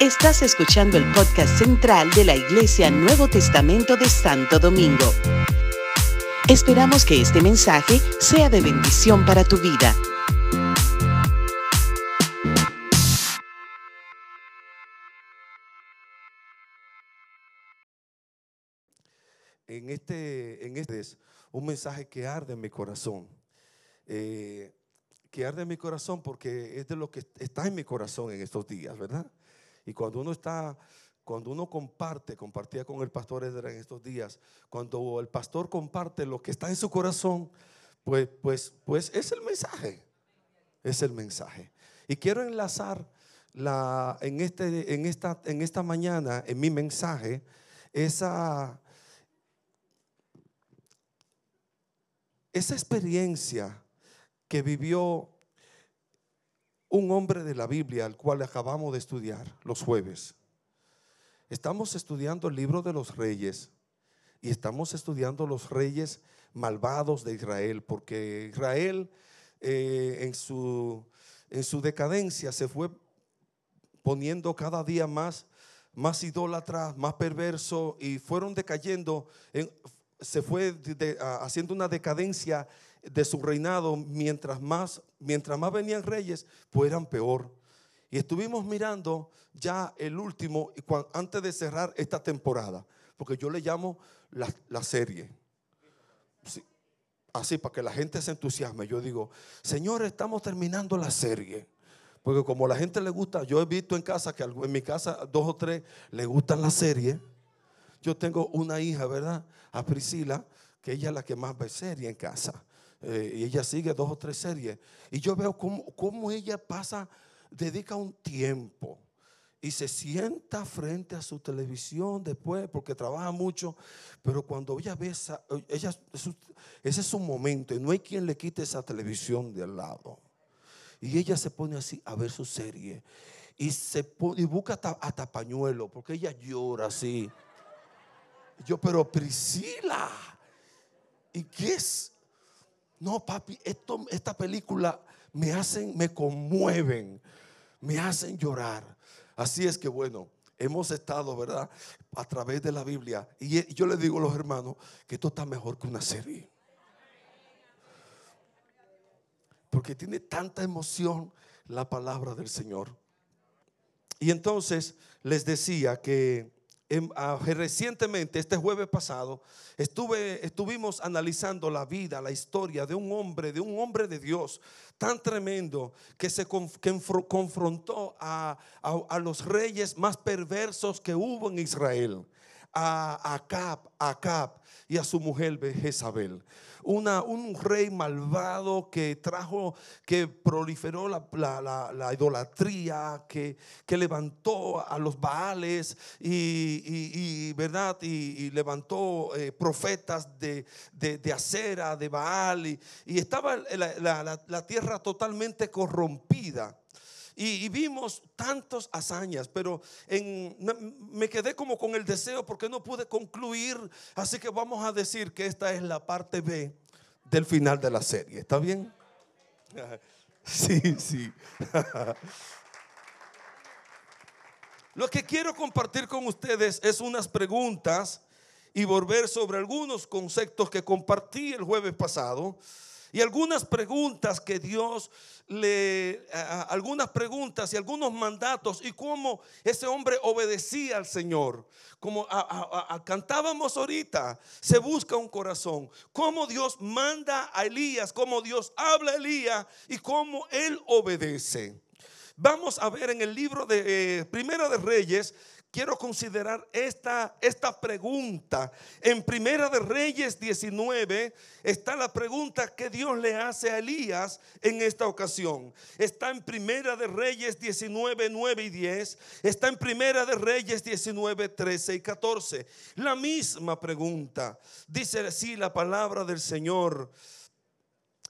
Estás escuchando el podcast central de la Iglesia Nuevo Testamento de Santo Domingo. Esperamos que este mensaje sea de bendición para tu vida. En este, en este es un mensaje que arde en mi corazón. Eh, que mi corazón porque es de lo que está en mi corazón en estos días, ¿verdad? Y cuando uno está, cuando uno comparte, compartía con el pastor Edra en estos días, cuando el pastor comparte lo que está en su corazón, pues, pues, pues es el mensaje, es el mensaje. Y quiero enlazar la, en, este, en, esta, en esta mañana, en mi mensaje, esa, esa experiencia que vivió un hombre de la Biblia al cual acabamos de estudiar los jueves. Estamos estudiando el libro de los reyes y estamos estudiando los reyes malvados de Israel, porque Israel eh, en, su, en su decadencia se fue poniendo cada día más, más idólatra, más perverso y fueron decayendo, se fue haciendo una decadencia de su reinado, mientras más, mientras más venían reyes, pues eran peor. Y estuvimos mirando ya el último, antes de cerrar esta temporada, porque yo le llamo la, serie. así, para que la gente se entusiasme. Yo digo, Señor, estamos terminando la serie. Porque como a la gente le gusta, yo he visto en casa que en mi casa dos o tres le gustan la serie. Yo tengo una hija, ¿verdad? A Priscila, que ella es la que más ve serie en casa. Eh, y ella sigue dos o tres series. Y yo veo cómo, ella pasa, dedica un tiempo y se sienta frente a su televisión después porque trabaja mucho, pero cuando ella ve esa, ella, ese es su momento y no hay quien le quite esa televisión de al lado. Y ella se pone así a ver su serie y, se y busca hasta, hasta pañuelo porque ella llora así. Yo, pero Priscila, ¿y qué es? No, papi, esto, esta película me hacen, me conmueven, me hacen llorar. Así es que bueno, hemos estado, ¿verdad? A través de la Biblia. Y yo le digo a los hermanos que esto está mejor que una serie. Porque tiene tanta emoción la palabra del Señor. Y entonces les decía que recientemente, este jueves pasado, estuve, estuvimos analizando la vida, la historia de un hombre, de un hombre de Dios tan tremendo que se confrontó a, los reyes más perversos que hubo en Israel, a Acab, Acab y a su mujer Jezabel un rey malvado que trajo, que proliferó la, idolatría, que, que, levantó a los Baales y, ¿verdad? Y, levantó eh, profetas de, de, acera, de Baal, y, estaba la, tierra totalmente corrompida. Y, vimos tantas hazañas, pero me quedé como con el deseo porque no pude concluir. Así que vamos a decir que esta es la parte B del final de la serie. ¿Está bien? Sí, sí. Lo que quiero compartir con ustedes es unas preguntas y volver sobre algunos conceptos que compartí el jueves pasado y algunas preguntas que Dios le, algunas preguntas y algunos mandatos y cómo ese hombre obedecía al Señor. Como cantábamos ahorita, se busca un corazón. Cómo Dios manda a Elías, cómo Dios habla a Elías y cómo él obedece. Vamos a ver en el libro de eh, Primera de Reyes, quiero considerar esta, esta pregunta. En Primera de Reyes 19 está la pregunta que Dios le hace a Elías en esta ocasión. Está en Primera de Reyes 19, 9 y 10. Está en Primera de Reyes 19, 13 y 14. La misma pregunta. Dice así la palabra del Señor.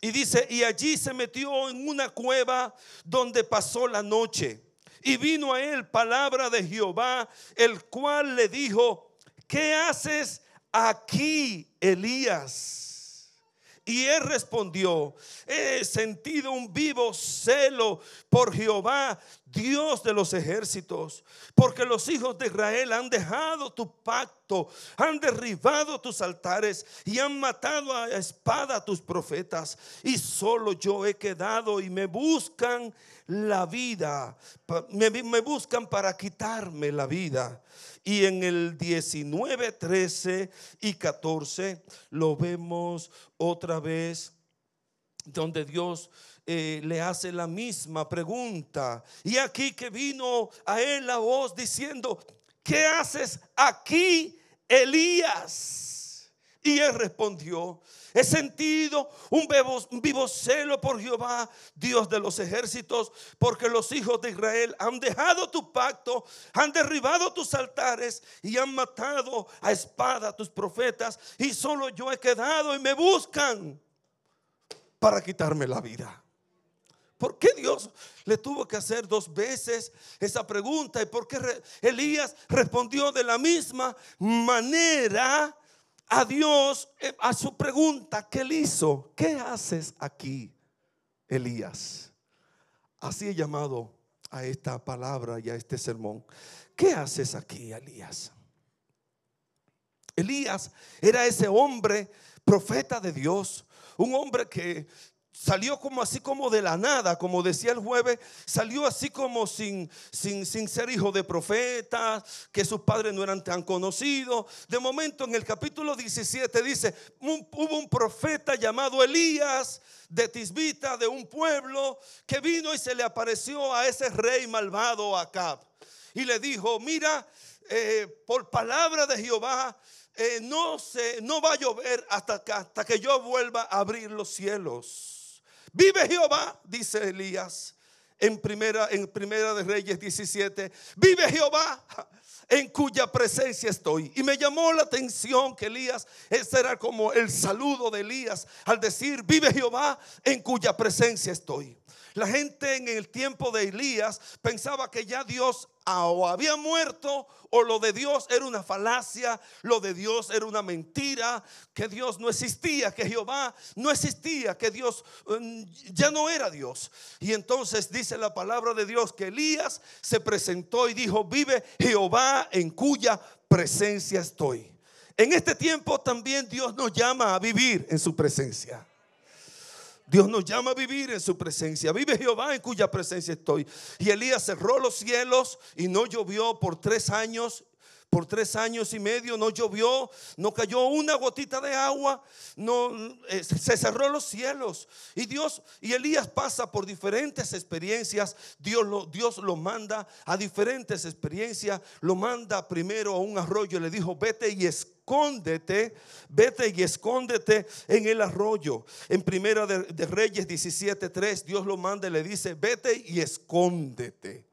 Y dice, y allí se metió en una cueva donde pasó la noche. Y vino a él palabra de Jehová, el cual le dijo, ¿qué haces aquí, Elías? Y él respondió, he sentido un vivo celo por Jehová, Dios de los ejércitos, porque los hijos de Israel han dejado tu pacto, han derribado tus altares y han matado a espada a tus profetas. Y solo yo he quedado y me buscan la vida, me, me buscan para quitarme la vida. Y en el 19, 13 y 14 lo vemos otra vez, donde Dios eh, le hace la misma pregunta. Y aquí que vino a él la voz diciendo, ¿qué haces aquí, Elías? Y él respondió, He sentido un vivo, celo por Jehová, Dios de los ejércitos, porque los hijos de Israel han dejado tu pacto, han derribado tus altares y han matado a espada a tus profetas. Y solo yo he quedado y me buscan para quitarme la vida. ¿Por qué Dios le tuvo que hacer dos veces esa pregunta? ¿Y por qué Elías respondió de la misma manera? A Dios eh, a su pregunta que él hizo, ¿qué haces aquí, Elías? Así he llamado a esta palabra y a este sermón. ¿Qué haces aquí, Elías? Elías era ese hombre profeta de Dios, un hombre que salió como así como de la nada, como decía el jueves, salió así como sin, sin, sin ser hijo de profetas, que sus padres no eran tan conocidos. De momento en el capítulo 17 dice, hubo un profeta llamado Elías de Tisbita, de un pueblo, que vino y se le apareció a ese rey malvado Acab. Y le dijo, mira, eh, por palabra de Jehová, eh, no, se, no va a llover hasta hasta que yo vuelva a abrir los cielos. Vive Jehová, dice Elías en primera, en primera de Reyes 17. Vive Jehová en cuya presencia estoy. Y me llamó la atención que Elías, ese era como el saludo de Elías al decir, vive Jehová en cuya presencia estoy. La gente en el tiempo de Elías pensaba que ya Dios o había muerto o lo de Dios era una falacia, lo de Dios era una mentira, que Dios no existía, que Jehová no existía, que Dios mm, ya no era Dios. Y entonces dice la palabra de Dios que Elías se presentó y dijo, vive Jehová en cuya presencia estoy. En este tiempo también Dios nos llama a vivir en su presencia. Dios nos llama a vivir en su presencia. Vive Jehová en cuya presencia estoy. Y Elías cerró los cielos y no llovió por tres años por tres años y medio no llovió, no cayó una gotita de agua, no eh, se cerró los cielos. Y Dios y Elías pasa por diferentes experiencias. Dios lo, Dios lo manda a diferentes experiencias. Lo manda primero a un arroyo. Le dijo, vete y escóndete, vete y escóndete en el arroyo. En primera de, Reyes 17:3, Dios lo manda y le dice, vete y escóndete.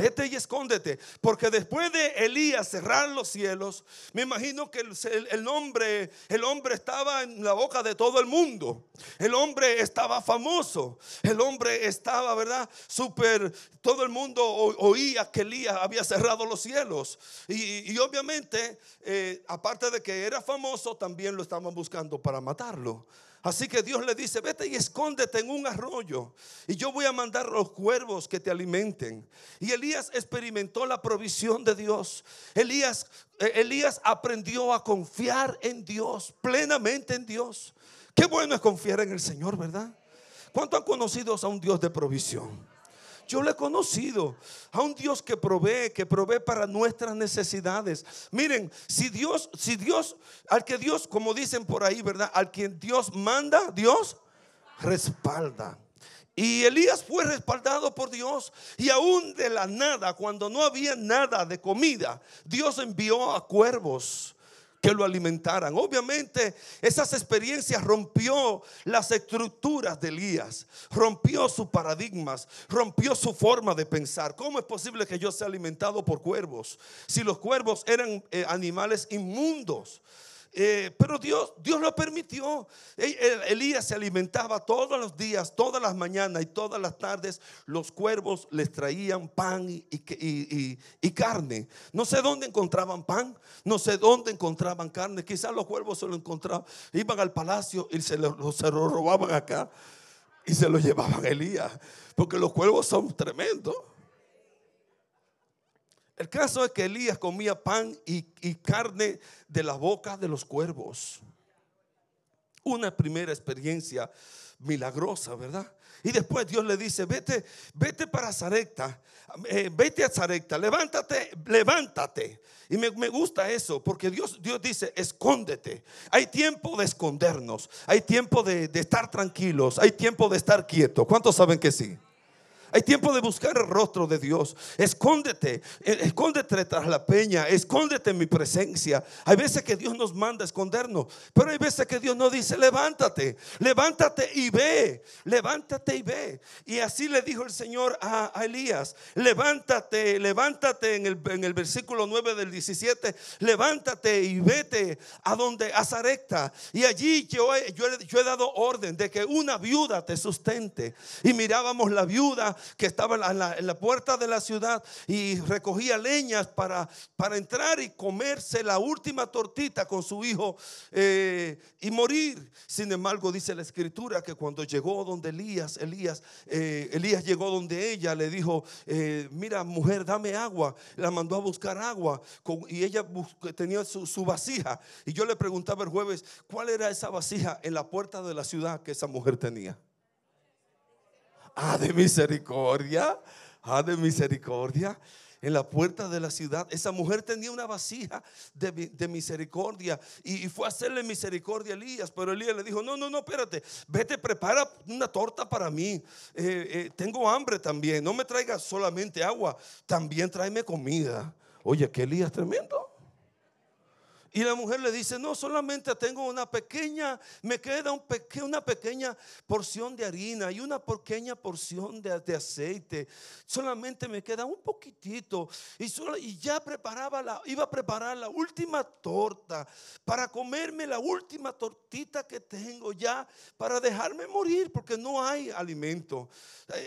Vete y escóndete, porque después de Elías cerrar los cielos, me imagino que el, hombre, el hombre estaba en la boca de todo el mundo. El hombre estaba famoso. El hombre estaba, ¿verdad? Súper, todo el mundo oía que Elías había cerrado los cielos. Y, obviamente, eh, aparte de que era famoso, también lo estaban buscando para matarlo. Así que Dios le dice, vete y escóndete en un arroyo y yo voy a mandar los cuervos que te alimenten. Y Elías experimentó la provisión de Dios. Elías, eh, Elías aprendió a confiar en Dios, plenamente en Dios. Qué bueno es confiar en el Señor, ¿verdad? ¿Cuánto han conocido a un Dios de provisión? Yo le he conocido a un Dios que provee, que provee para nuestras necesidades. Miren, si Dios, si Dios, al que Dios, como dicen por ahí, ¿verdad? Al quien Dios manda, Dios respalda. Y Elías fue respaldado por Dios. Y aún de la nada, cuando no había nada de comida, Dios envió a cuervos que lo alimentaran. Obviamente esas experiencias rompió las estructuras de Elías, rompió sus paradigmas, rompió su forma de pensar. ¿Cómo es posible que yo sea alimentado por cuervos si los cuervos eran eh, animales inmundos? Eh, pero Dios, Dios lo permitió. Elías se alimentaba todos los días, todas las mañanas y todas las tardes. Los cuervos les traían pan y, carne. No sé dónde encontraban pan, no sé dónde encontraban carne. Quizás los cuervos se lo encontraban, iban al palacio y se lo, se lo robaban acá. Y se lo llevaban a Elías, porque los cuervos son tremendos. El caso es que Elías comía pan y, carne de la boca de los cuervos. Una primera experiencia milagrosa, ¿verdad? Y después Dios le dice, vete, vete para Zarepta, eh, vete a Zarepta, levántate, levántate. Y me, gusta eso, porque Dios, Dios dice, escóndete. Hay tiempo de escondernos, hay tiempo de, de estar tranquilos, hay tiempo de estar quietos. ¿Cuántos saben que sí? Hay tiempo de buscar el rostro de Dios. Escóndete, eh, escóndete tras la peña, escóndete en mi presencia. Hay veces que Dios nos manda a escondernos, pero hay veces que Dios nos dice, levántate, levántate y ve, levántate y ve. Y así le dijo el Señor a, Elías, levántate, levántate en el, en el, versículo 9 del 17, levántate y vete a donde, a Zarecta. Y allí yo, yo, yo he dado orden de que una viuda te sustente. Y mirábamos la viuda que estaba en la, puerta de la ciudad y recogía leñas para, para entrar y comerse la última tortita con su hijo eh, y morir. Sin embargo, dice la escritura que cuando llegó donde Elías, Elías, eh, Elías llegó donde ella, le dijo, eh, mira mujer, dame agua. La mandó a buscar agua y ella tenía su, su vasija. Y yo le preguntaba el jueves, ¿cuál era esa vasija en la puerta de la ciudad que esa mujer tenía? Ah, de misericordia, ah, de misericordia. En la puerta de la ciudad, esa mujer tenía una vasija de, misericordia y, fue a hacerle misericordia a Elías. Pero Elías le dijo: No, no, no, espérate, vete, prepara una torta para mí. Eh, eh, tengo hambre también. No me traigas solamente agua, también tráeme comida. Oye, que Elías tremendo. Y la mujer le dice, no, solamente tengo una pequeña, me queda un una pequeña porción de harina y una pequeña porción de, aceite. Solamente me queda un poquitito. Y ya preparaba la, iba a preparar la última torta para comerme la última tortita que tengo ya para dejarme morir porque no hay alimento.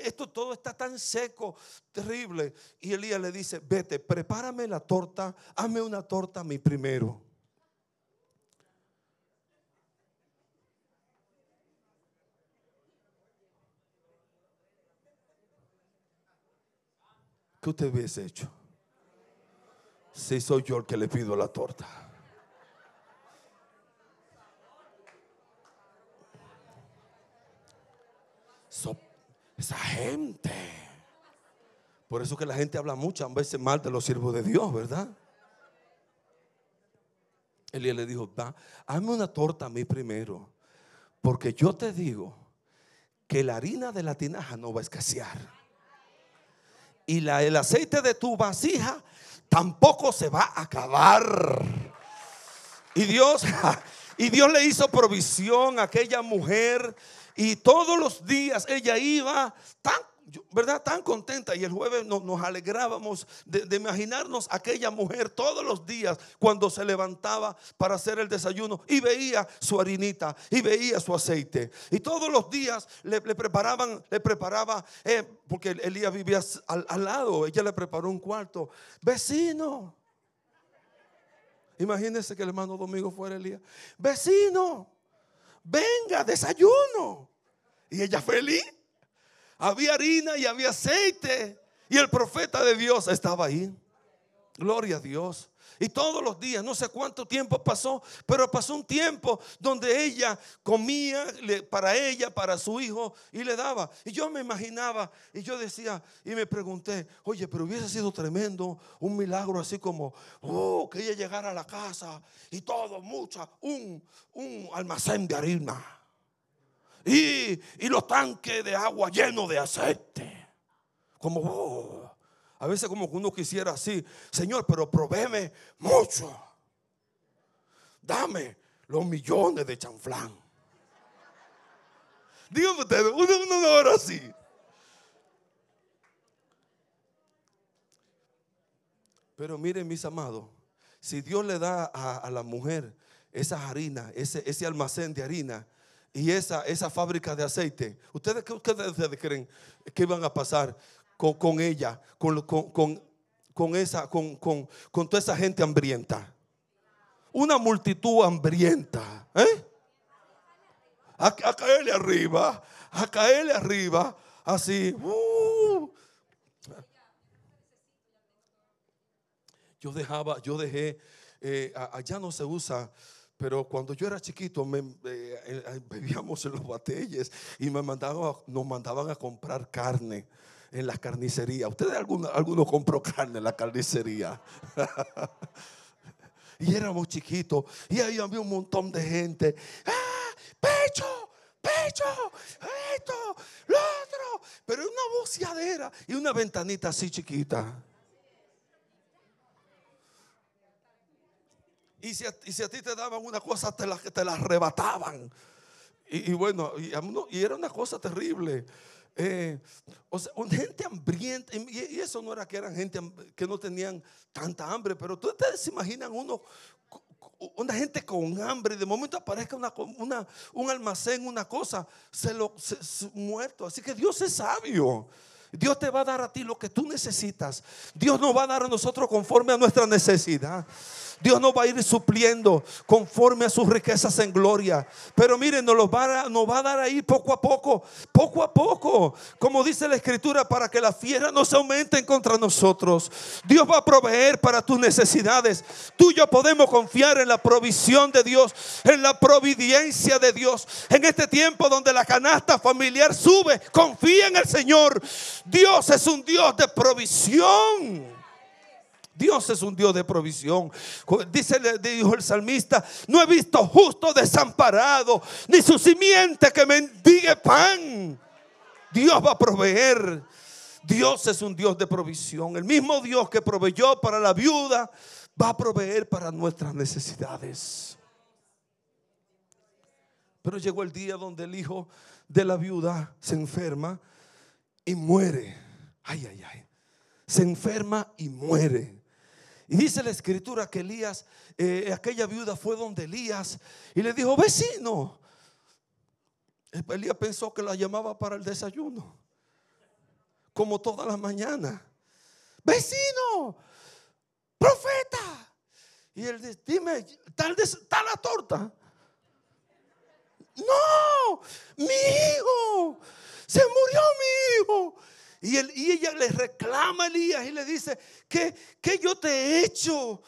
Esto todo está tan seco, terrible. Y Elías le dice, vete, prepárame la torta, hazme una torta a mí primero. ¿Qué usted hubiese hecho? Si soy yo el que le pido la torta. esa gente. Por eso que la gente habla muchas veces mal de los siervos de Dios, ¿verdad? Elías le dijo, va, hazme una torta a mí primero, porque yo te digo que la harina de la tinaja no va a escasear y la, el aceite de tu vasija tampoco se va a acabar. Y Dios, y Dios le hizo provisión a aquella mujer y todos los días ella iba tan ¿verdad? Tan contenta. Y el jueves nos, alegrábamos de, imaginarnos aquella mujer todos los días cuando se levantaba para hacer el desayuno y veía su harinita y veía su aceite. Y todos los días le, preparaban, le preparaba, eh, porque Elías vivía al, al lado, ella le preparó un cuarto. Vecino. Imagínense que el hermano Domingo fuera Elías. Vecino, venga, desayuno. Y ella feliz había harina y había aceite. Y el profeta de Dios estaba ahí. Gloria a Dios. Y todos los días, no sé cuánto tiempo pasó, pero pasó un tiempo donde ella comía para ella, para su hijo, y le daba. Y yo me imaginaba, y yo decía, y me pregunté, oye, pero hubiese sido tremendo un milagro así como, oh, que ella llegara a la casa y todo, mucha, un, un almacén de harina y, los tanques de agua llenos de aceite. Como, oh, a veces como que uno quisiera así, Señor, pero provéeme mucho. Dame los millones de chanflán. Díganme ustedes, uno, uno no ora así. Pero miren, mis amados, si Dios le da a, la mujer esa harina, ese, ese almacén de harina, y esa, esa fábrica de aceite, ¿ustedes qué ustedes creen que van a pasar con, ella, con, con, esa, con, toda esa gente hambrienta? Una multitud hambrienta. ¿eh? a, caerle arriba, a caerle arriba, así. Uh. Yo dejaba, yo dejé, eh, allá no se usa pero cuando yo era chiquito, me, eh, eh, bebíamos en los batelles y me mandaban, nos mandaban a comprar carne en la carnicería. ¿Ustedes alguno, alguno compró carne en la carnicería? y éramos chiquitos y ahí había un montón de gente. ¡Ah! ¡Pecho! ¡Pecho! ¡Esto! ¡Lo otro! Pero una voceadera y una ventanita así chiquita. Y si, a, ti te daban una cosa, te la, te la arrebataban. Y, bueno, y, era una cosa terrible. Eh, o sea, gente hambrienta. Y, eso no era que eran gente que no tenían tanta hambre, pero ustedes se imaginan uno, una gente con hambre, de momento aparezca una, un almacén, una cosa, se lo muerto. Así que Dios es sabio. Dios te va a dar a ti lo que tú necesitas. Dios nos va a dar a nosotros conforme a nuestra necesidad. Dios nos va a ir supliendo conforme a sus riquezas en gloria. Pero miren, nos, va a, nos va a dar ahí poco a poco, poco a poco. Como dice la escritura, para que las fieras no se aumenten contra nosotros. Dios va a proveer para tus necesidades. Tú y yo podemos confiar en la provisión de Dios, en la providencia de Dios. En este tiempo donde la canasta familiar sube, confía en el Señor. Dios es un Dios de provisión. Dios es un Dios de provisión. Dice, dijo el salmista, no he visto justo desamparado, ni su simiente que mendigue pan. Dios va a proveer. Dios es un Dios de provisión. El mismo Dios que proveyó para la viuda va a proveer para nuestras necesidades. Pero llegó el día donde el hijo de la viuda se enferma y muere. Ay, ay, ay. Se enferma y muere. Y dice la escritura que Elías, eh, aquella viuda fue donde Elías y le dijo, vecino. Elías pensó que la llamaba para el desayuno, como todas las mañanas. Vecino, profeta. Y él dice, dime, ¿tal, está la torta? No, mi hijo, se murió mi hijo. Y, ella le reclama a Elías y le dice, ¿qué, ¿qué yo te he hecho?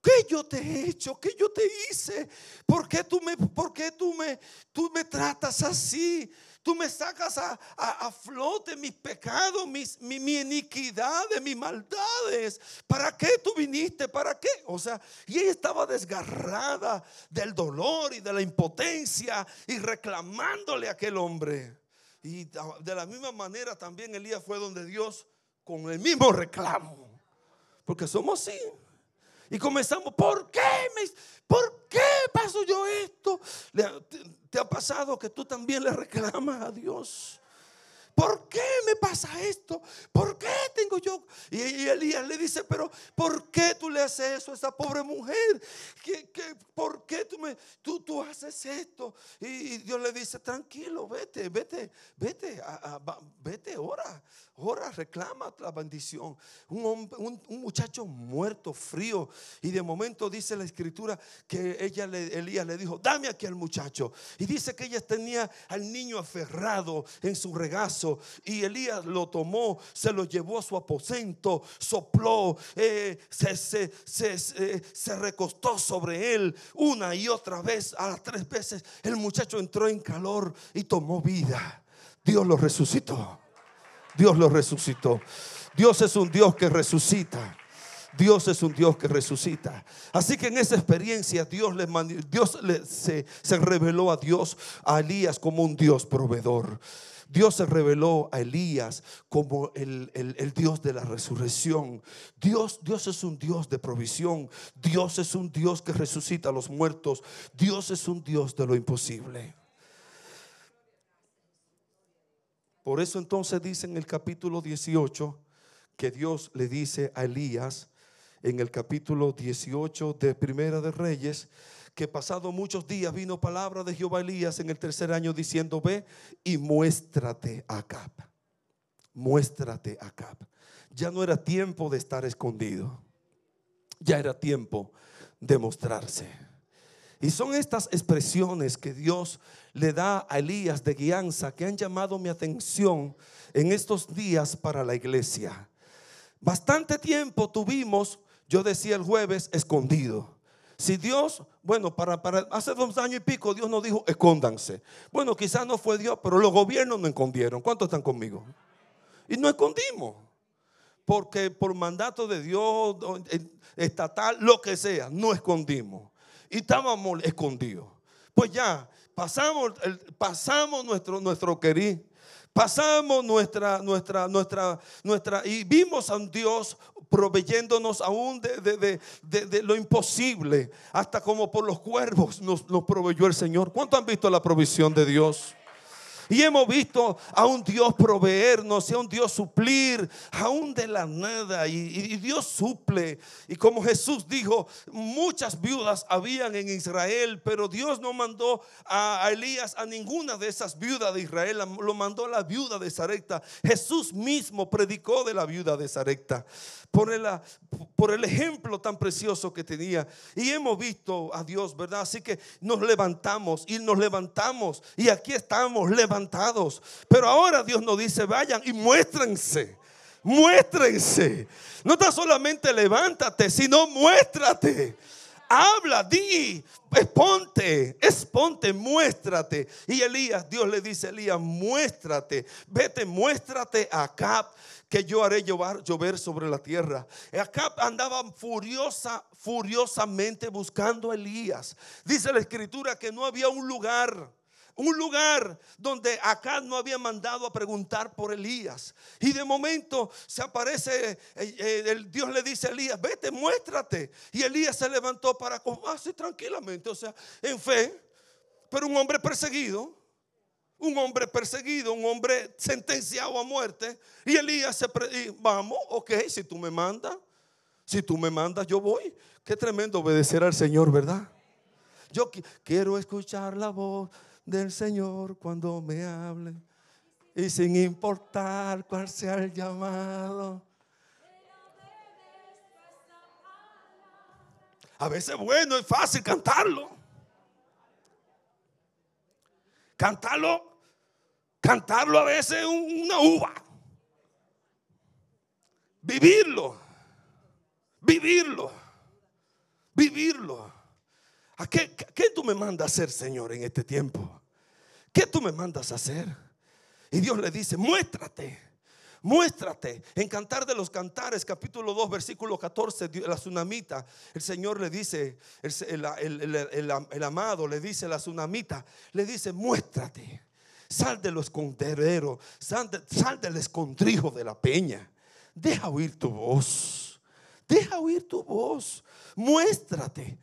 ¿Qué yo te he hecho? ¿Qué yo te hice? ¿Por qué tú me, por qué tú me, tú me tratas así? Tú me sacas a, a, flote mis pecados, mis, mi, mi, iniquidad, mis maldades. ¿Para qué tú viniste? ¿Para qué? O sea, y ella estaba desgarrada del dolor y de la impotencia y reclamándole a aquel hombre. Y de la misma manera también Elías fue donde Dios con el mismo reclamo. Porque somos así. Y comenzamos, ¿por qué? Me, ¿Por qué paso yo esto? ¿Te ha pasado que tú también le reclamas a Dios? ¿Por qué me pasa esto? ¿Por qué tengo yo? Y, Elías le dice, pero ¿por qué tú le haces eso a esa pobre mujer? ¿Qué, por qué tú, me, tú, tú haces esto? Y, Dios le dice, tranquilo, vete, vete, vete, vete, ora, ora, reclama la bendición. Un, muchacho muerto, frío. Y de momento dice la escritura que ella, Elías le dijo, dame aquí al muchacho. Y dice que ella tenía al niño aferrado en su regazo y Elías lo tomó, se lo llevó a su aposento, sopló, eh, se, se, recostó sobre él una y otra vez, a las tres veces. El muchacho entró en calor y tomó vida. Dios lo resucitó. Dios lo resucitó. Dios es un Dios que resucita. Dios es un Dios que resucita. Así que en esa experiencia Dios, le, Dios se, se reveló a Dios, a Elías como un Dios proveedor. Dios se reveló a Elías como el, Dios de la resurrección. Dios, Dios es un Dios de provisión. Dios es un Dios que resucita a los muertos. Dios es un Dios de lo imposible. Por eso entonces dice en el capítulo 18 que Dios le dice a Elías en el capítulo 18 de Primera de Reyes que pasado muchos días vino palabra de Jehová Elías en el tercer año diciendo, ve y muéstrate a Acab. Muéstrate a Acab. Ya no era tiempo de estar escondido. Ya era tiempo de mostrarse. Y son estas expresiones que Dios le da a Elías de guianza que han llamado mi atención en estos días para la iglesia. Bastante tiempo tuvimos, yo decía el jueves, escondido. Si Dios, bueno, para, hace dos años y pico, Dios nos dijo, escóndanse. Bueno, quizás no fue Dios, pero los gobiernos no escondieron. ¿Cuántos están conmigo? Y no escondimos. Porque por mandato de Dios, estatal, lo que sea, no escondimos. Y estábamos escondidos. Pues ya, pasamos, pasamos nuestro, nuestro querido pasamos nuestra, nuestra, nuestra, nuestra, y vimos a un Dios proveyéndonos aún de, lo imposible, hasta como por los cuervos nos, nos proveyó el Señor. ¿Cuánto han visto la provisión de Dios? Y hemos visto a un Dios proveernos y a un Dios suplir, aún de la nada. Y, Dios suple. Y como Jesús dijo, muchas viudas habían en Israel, pero Dios no mandó a, Elías a ninguna de esas viudas de Israel, lo mandó a la viuda de Sarepta. Jesús mismo predicó de la viuda de Sarepta por el, por el ejemplo tan precioso que tenía. Y hemos visto a Dios, ¿verdad? Así que nos levantamos y nos levantamos y aquí estamos Pero ahora Dios nos dice, vayan y muéstrense. Muéstrense. No tan solamente levántate, sino muéstrate. Habla, di, exponte, exponte, muéstrate. Y Elías, Dios le dice a Elías, muéstrate, vete, muéstrate acá que yo haré llover, llover sobre la tierra. Acá andaban furiosa, furiosamente buscando a Elías. Dice la escritura que no había un lugar un lugar donde acá no había mandado a preguntar por Elías. Y de momento se aparece, eh, eh, el Dios le dice a Elías, vete, muéstrate. Y Elías se levantó para así tranquilamente, o sea, en fe, pero un hombre perseguido un hombre perseguido, un hombre sentenciado a muerte. Y Elías se, y vamos, ok, si tú me mandas, si tú me mandas, yo voy. Qué tremendo obedecer al Señor, ¿verdad? Yo quiero escuchar la voz del Señor cuando me hable. Y sin importar cuál sea el llamado. A veces bueno, es fácil cantarlo. Cantarlo Cantarlo a veces es una uva. Vivirlo. Vivirlo. Vivirlo. ¿A qué, qué, tú me mandas a hacer, Señor, en este tiempo? ¿Qué tú me mandas a hacer? Y Dios le dice, muéstrate. Muéstrate en Cantar de los Cantares, capítulo 2, versículo 14, la tsunamita. El Señor le dice, el, amado le dice a la tsunamita, le dice, muéstrate. Sal de los escondederos, sal, sal del escondrijo de la peña. Deja oír tu voz. Deja oír tu voz. Muéstrate.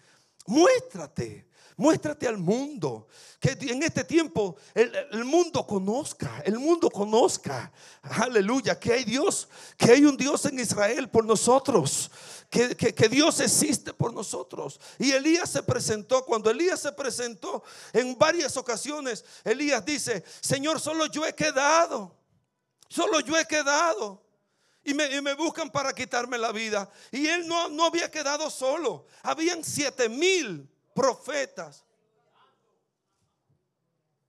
Muéstrate. Muéstrate al mundo. Que en este tiempo el, mundo conozca. El mundo conozca. Aleluya. Que hay Dios. Que hay un Dios en Israel por nosotros que, Dios existe por nosotros. Y Elías se presentó, cuando Elías se presentó en varias ocasiones, Elías dice, Señor, solo yo he quedado, solo yo he quedado. Y me, buscan para quitarme la vida. Y él no, no había quedado solo. Habían siete mil profetas.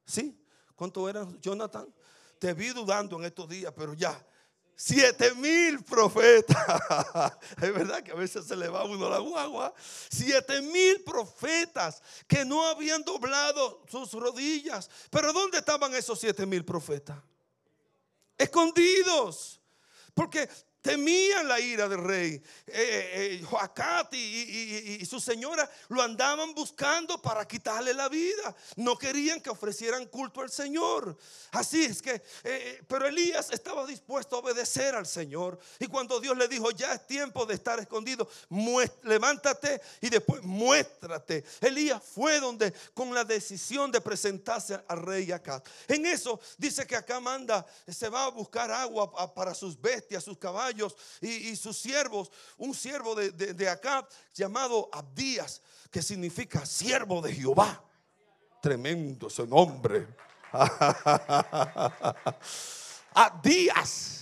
¿Sí? ¿Cuánto eran, Jonathan? Te vi dudando en estos días, pero ya. Siete mil profetas. Es verdad que a veces se le va uno la guagua. Siete mil profetas que no habían doblado sus rodillas. Pero ¿dónde estaban esos siete mil profetas? Escondidos. Porque temían la ira del rey. Eh, eh, y, su señora lo andaban buscando para quitarle la vida. No querían que ofrecieran culto al Señor. Así es que, eh, pero Elías estaba dispuesto a obedecer al Señor. Y cuando Dios le dijo, ya es tiempo de estar escondido, levántate y después muéstrate. Elías fue donde con la decisión de presentarse al rey acá. En eso dice que acá manda, se va a buscar agua para sus bestias, sus caballos y, sus siervos. Un siervo de, de, acá llamado Abdías, que significa siervo de Jehová. Tremendo ese nombre. Abdías.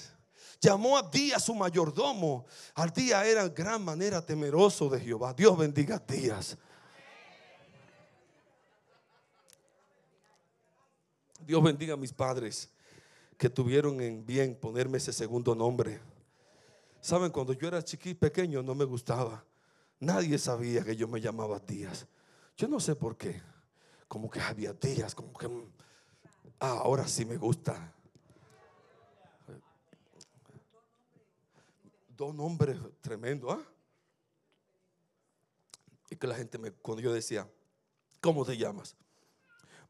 Llamó a Días su mayordomo. Al día era gran manera temeroso de Jehová. Dios bendiga a Días. Dios bendiga a mis padres que tuvieron en bien ponerme ese segundo nombre. Saben, cuando yo era chiquito, pequeño, no me gustaba. Nadie sabía que yo me llamaba Díaz. Yo no sé por qué. Como que había Díaz, como que ah, ahora sí me gusta. Dos nombres tremendos, ¿ah? Y que la gente me, cuando yo decía, ¿cómo te llamas?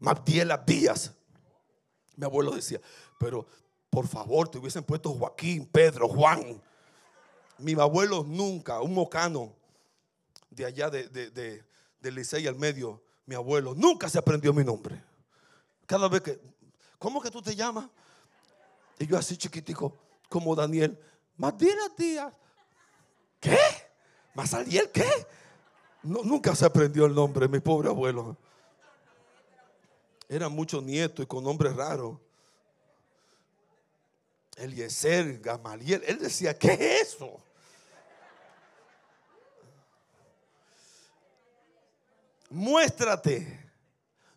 Magdiela Díaz. Mi abuelo decía, pero por favor, te hubiesen puesto Joaquín, Pedro, Juan. Mi abuelo nunca, un mocano de allá de, de, de, al medio, mi abuelo nunca se aprendió mi nombre. Cada vez que, ¿cómo que tú te llamas? Y yo así chiquitico, como Daniel, Magdiela Díaz. ¿Qué? ¿Masaliel qué? No, nunca se aprendió el nombre, mi pobre abuelo. Eran muchos nietos y con nombres raros. Eliezer, Gamaliel. Él decía, ¿qué es eso? Muéstrate,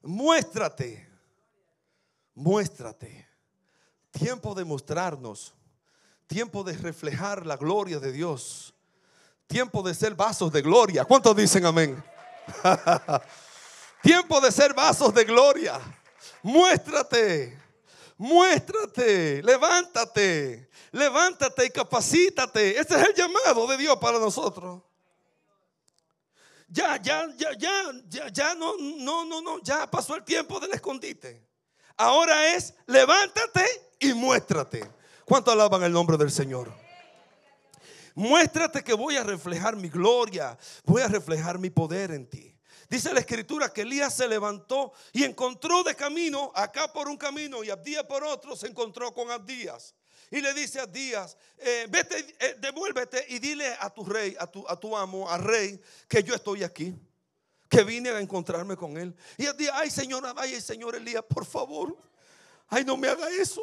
muéstrate, muéstrate. Tiempo de mostrarnos, tiempo de reflejar la gloria de Dios, tiempo de ser vasos de gloria. ¿Cuántos dicen amén? Tiempo de ser vasos de gloria. Muéstrate. Muéstrate. Levántate. Levántate y capacítate. Ese es el llamado de Dios para nosotros. Ya, ya, ya, ya, ya, ya, no, no, no, no, ya pasó el tiempo del escondite. Ahora es levántate y muéstrate. ¿Cuánto alaban el nombre del Señor? Muéstrate que voy a reflejar mi gloria, voy a reflejar mi poder en ti. Dice la escritura que Elías se levantó y encontró de camino, acá por un camino y Abdías por otro, se encontró con Abdías. Y le dice a Abdías, eh, vete, eh, devuélvete y dile a tu rey, a tu, a tu amo, al rey, que yo estoy aquí. Que vine a encontrarme con él. Y Abdías, ay Señor, ay Señor Elías, por favor. Ay, no me haga eso.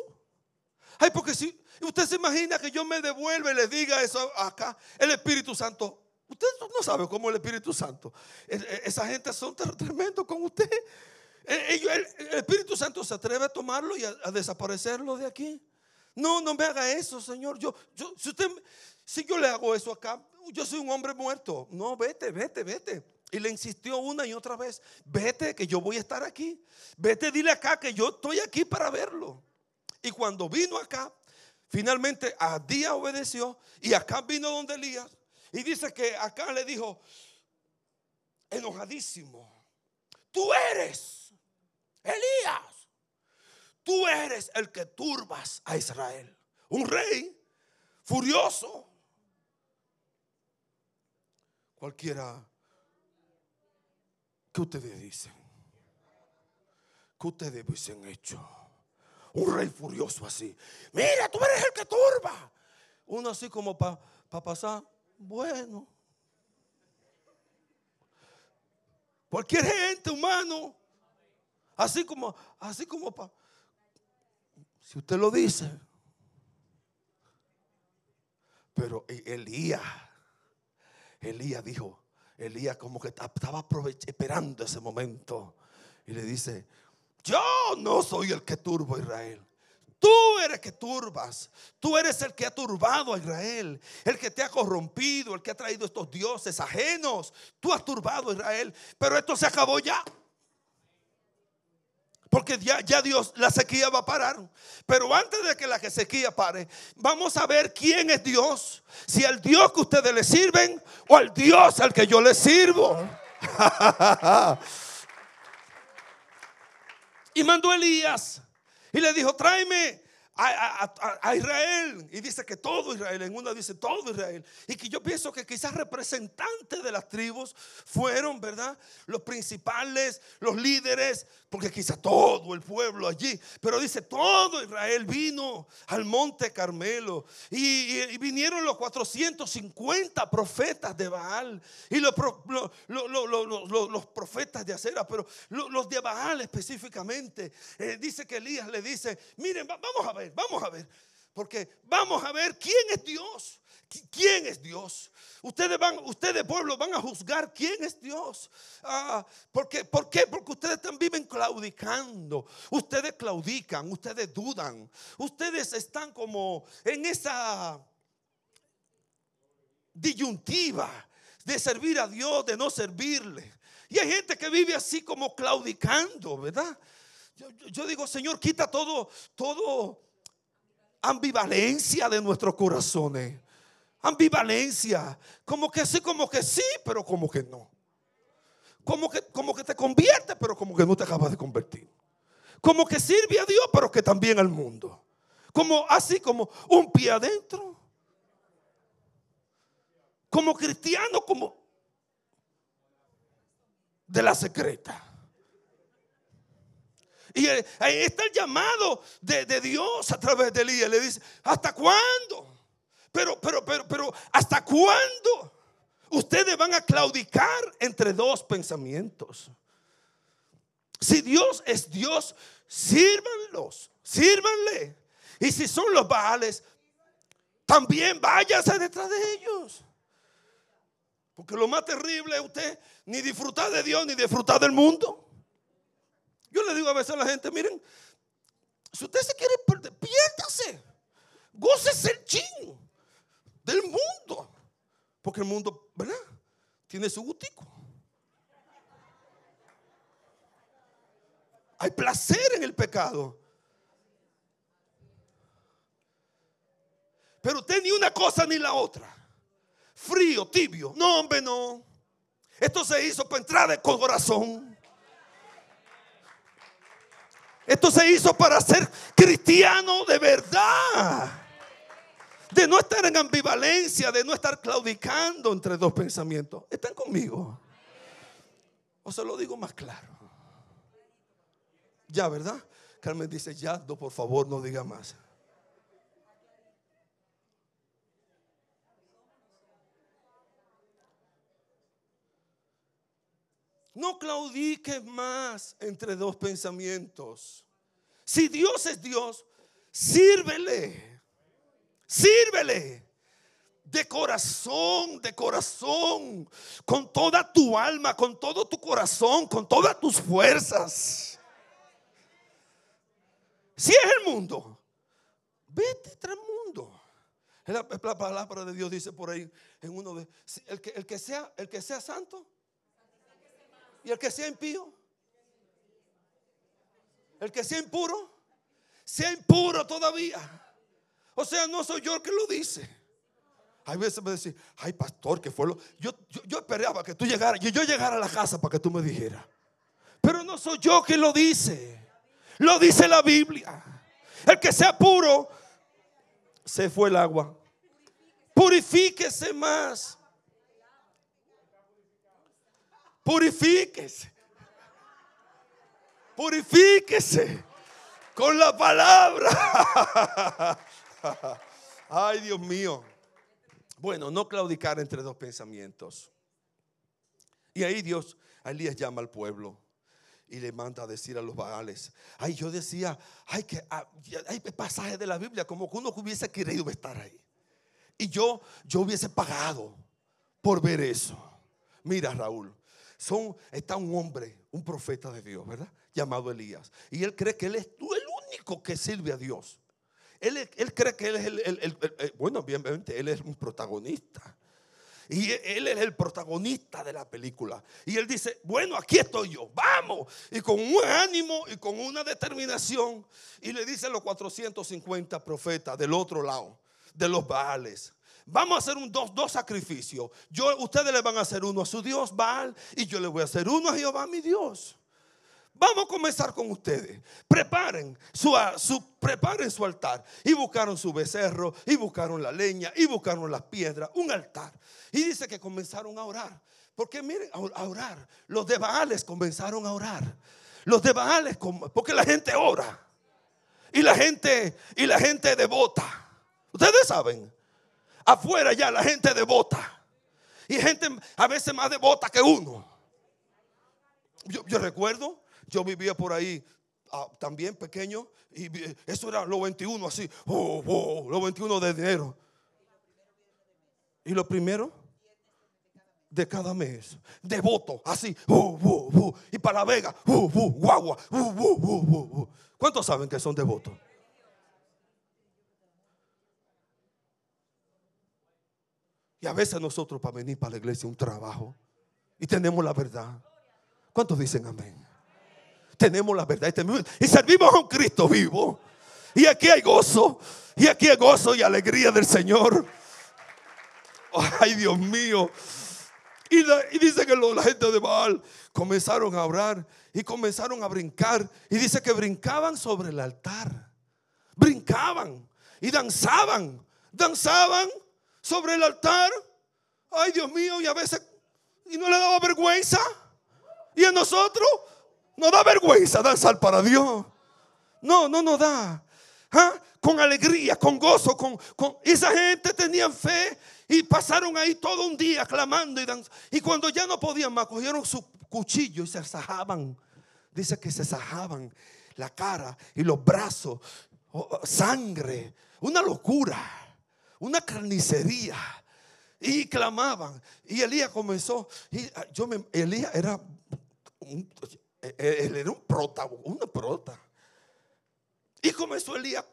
Ay, porque si usted se imagina que yo me devuelva y le diga eso acá, el Espíritu Santo Usted no sabe cómo el Espíritu Santo. Esa gente son tremendos con usted. El, Espíritu Santo se atreve a tomarlo y a, desaparecerlo de aquí. No, no me haga eso, Señor. Yo, yo, si usted, si yo le hago eso acá, yo soy un hombre muerto. No, vete, vete, vete. Y le insistió una y otra vez, vete que yo voy a estar aquí. Vete, dile acá que yo estoy aquí para verlo. Y cuando vino acá, finalmente a día obedeció y acá vino donde Elías. Y dice que acá le dijo, enojadísimo, tú eres Elías, tú eres el que turbas a Israel. Un rey furioso. Cualquiera, ¿qué ustedes dicen? ¿Qué ustedes hubiesen hecho? Un rey furioso así. Mira, tú eres el que turba. Uno así como para pasar bueno. Cualquier gente humano, así como, así como, si usted lo dice. Pero e, Elías, Elías dijo, Elías como que estaba esperando ese momento y le dice, yo no soy el que turbo a Israel. Tú eres que turbas. Tú eres el que ha turbado a Israel. El que te ha corrompido. El que ha traído estos dioses ajenos. Tú has turbado a Israel. Pero esto se acabó ya. Porque ya, Dios, la sequía va a parar. Pero antes de que la sequía pare, vamos a ver quién es Dios. Si al Dios que ustedes le sirven o al Dios al que yo le sirvo. y mandó Elías y le dijo, tráeme a, Israel. Y dice que todo Israel, en una dice todo Israel. Y que yo pienso que quizás representantes de las tribus fueron, ¿verdad? Los principales, los líderes, porque quizás todo el pueblo allí. Pero dice, todo Israel vino al monte Carmelo. Y, vinieron los 450 profetas de Baal. Y los, los, profetas de Acera, pero los de Baal específicamente. Eh, dice que Elías le dice, miren, vamos a ver vamos a ver. Porque vamos a ver quién es Dios. ¿Quién es Dios? Ustedes van, ustedes pueblo van a juzgar quién es Dios. Ah, ¿Por qué? Porque ustedes también viven claudicando. Ustedes claudican, ustedes dudan. Ustedes están como en esa disyuntiva de servir a Dios, de no servirle. Y hay gente que vive así como claudicando, ¿verdad? Yo, digo, Señor, quita todo, todo ambivalencia de nuestros corazones. Ambivalencia. Como que sí, como que sí, pero como que no. Como que, como que te convierte, pero como que no te acabas de convertir. Como que sirve a Dios, pero que también al mundo. Como así como un pie adentro. Como cristiano, como de la secreta. Y ahí está el llamado de, Dios a través de Elías. Le dice, ¿hasta cuándo? Pero, pero, pero, pero, ¿hasta cuándo? Ustedes van a claudicar entre dos pensamientos. Si Dios es Dios, sírvanlos, sírvanle. Y si son los baales, también váyase detrás de ellos. Porque lo más terrible es usted ni disfrutar de Dios ni disfrutar del mundo. Yo le digo a veces a la gente, miren, si usted se quiere perder, piérdase. Gócese el chin del mundo. Porque el mundo, ¿verdad? Tiene su gustico. Hay placer en el pecado. Pero usted ni una cosa ni la otra. Frío, tibio. No, hombre, no. Esto se hizo para entrar de corazón. Esto se hizo para ser cristiano de verdad. De no estar en ambivalencia, de no estar claudicando entre dos pensamientos. ¿Están conmigo? O se lo digo más claro. Ya, ¿verdad? Carmen dice, ya, por favor, no diga más. No claudiques más entre dos pensamientos. Si Dios es Dios, sírvele. Sírvele. De corazón, de corazón. Con toda tu alma, con todo tu corazón, con todas tus fuerzas. Si es el mundo, vete tras mundo. La, la, palabra de Dios dice por ahí en uno de el que, el que sea el que sea santo ¿Y el que sea impío? El que sea impuro, sea impuro todavía. O sea, no soy yo el que lo dice. Hay veces me decís, ay pastor, que fue lo... Yo, yo, esperaba que tú llegaras, y yo llegara a la casa para que tú me dijeras. Pero no soy yo quien lo dice. Lo dice la Biblia. El que sea puro, se fue el agua. Purifíquese más. Purifíquese. Purifíquese con la palabra. Ay, Dios mío. Bueno, no claudicar entre dos pensamientos. Y ahí Dios, Elías llama al pueblo y le manda a decir a los baales. Ay, yo decía, ay, que ah, hay pasajes de la Biblia como que uno hubiese querido estar ahí. Y yo, yo hubiese pagado por ver eso. Mira, Raúl, son, está un hombre, un profeta de Dios, ¿verdad? Llamado Elías. Y él cree que él es el único que sirve a Dios. Él, cree que él es el, bueno, obviamente él es un protagonista. Y él es el protagonista de la película. Y él dice, bueno, aquí estoy yo, vamos. Y con un ánimo y con una determinación. Y le dice a los 450 profetas del otro lado, de los Baales. Vamos a hacer un dos, dos sacrificios. Yo, ustedes le van a hacer uno a su Dios, Baal, y yo le voy a hacer uno a Jehová, mi Dios. Vamos a comenzar con ustedes. Preparen su, su, preparen su altar. Y buscaron su becerro, y buscaron la leña, y buscaron las piedras, un altar. Y dice que comenzaron a orar. Porque miren, a orar. Los de Baales comenzaron a orar. Los de Baales, porque la gente ora. Y la gente, y la gente devota. Ustedes saben. Afuera ya la gente devota. Y gente a veces más devota que uno. Yo, recuerdo, yo vivía por ahí ah, también pequeño y eso era los 21 así, oh, oh, los 21 de enero. ¿Y lo primero? de cada mes. Devoto, así. uh, uh, y para la Vega, guagua. ¿Cuántos saben que son devotos? A veces nosotros para venir para la iglesia un trabajo y tenemos la verdad. ¿Cuántos dicen amén? Tenemos la verdad y, servimos a un Cristo vivo. Y aquí hay gozo. Y aquí hay gozo y alegría del Señor. Ay, Dios mío. Y, la- dice que la gente de Baal comenzaron a orar y comenzaron a brincar. Y dice que brincaban sobre el altar. Brincaban y danzaban. Danzaban sobre el altar. Ay, Dios mío. Y a veces, y no le daba vergüenza. Y a nosotros nos da vergüenza danzar para Dios. No, no nos da. ¿Ah? Con alegría, con gozo, con, esa gente tenían fe y pasaron ahí todo un día clamando y danzando. Y cuando ya no podían más, cogieron su cuchillo y se sajaban. Dice que se sajaban la cara y los brazos, sangre, una locura, una carnicería. Y clamaban. Y Elías comenzó. Y ah, yo me, Elías era un, él era un prota, una prota. Y comenzó Elías.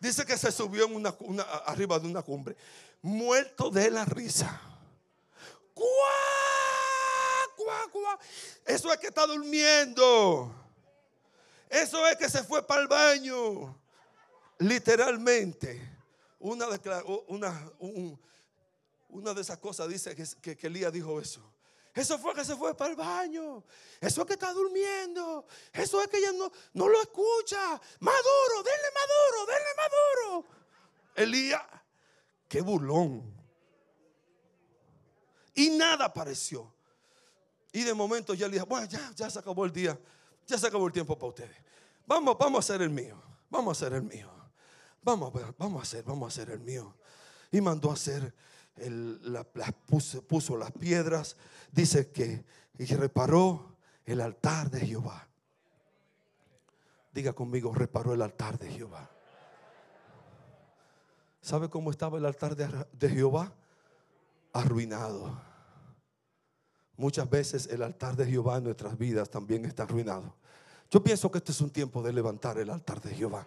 Dice que se subió en una, arriba de una cumbre, muerto de la risa. Eso es que está durmiendo. Eso es que se fue para el baño. Literalmente. Una, una, un- una de esas cosas dice que, que, Elías dijo eso. Eso fue que se fue para el baño. Eso es que está durmiendo. Eso es que ella no, no lo escucha. Maduro, denle maduro, denle maduro. Elías, qué burlón. Y nada apareció. Y de momento ya le bueno, ya, ya se acabó el día. Ya se acabó el tiempo para ustedes. Vamos, vamos a hacer el mío. Vamos a hacer el mío. Vamos vamos a hacer, vamos a hacer el mío. Y mandó a hacer, puso las piedras. Dice que y reparó el altar de Jehová. Diga conmigo, reparó el altar de Jehová. ¿Sabe cómo estaba el altar de, de Jehová? Arruinado. Muchas veces el altar de Jehová en nuestras vidas también está arruinado. Yo pienso que este es un tiempo de levantar el altar de Jehová.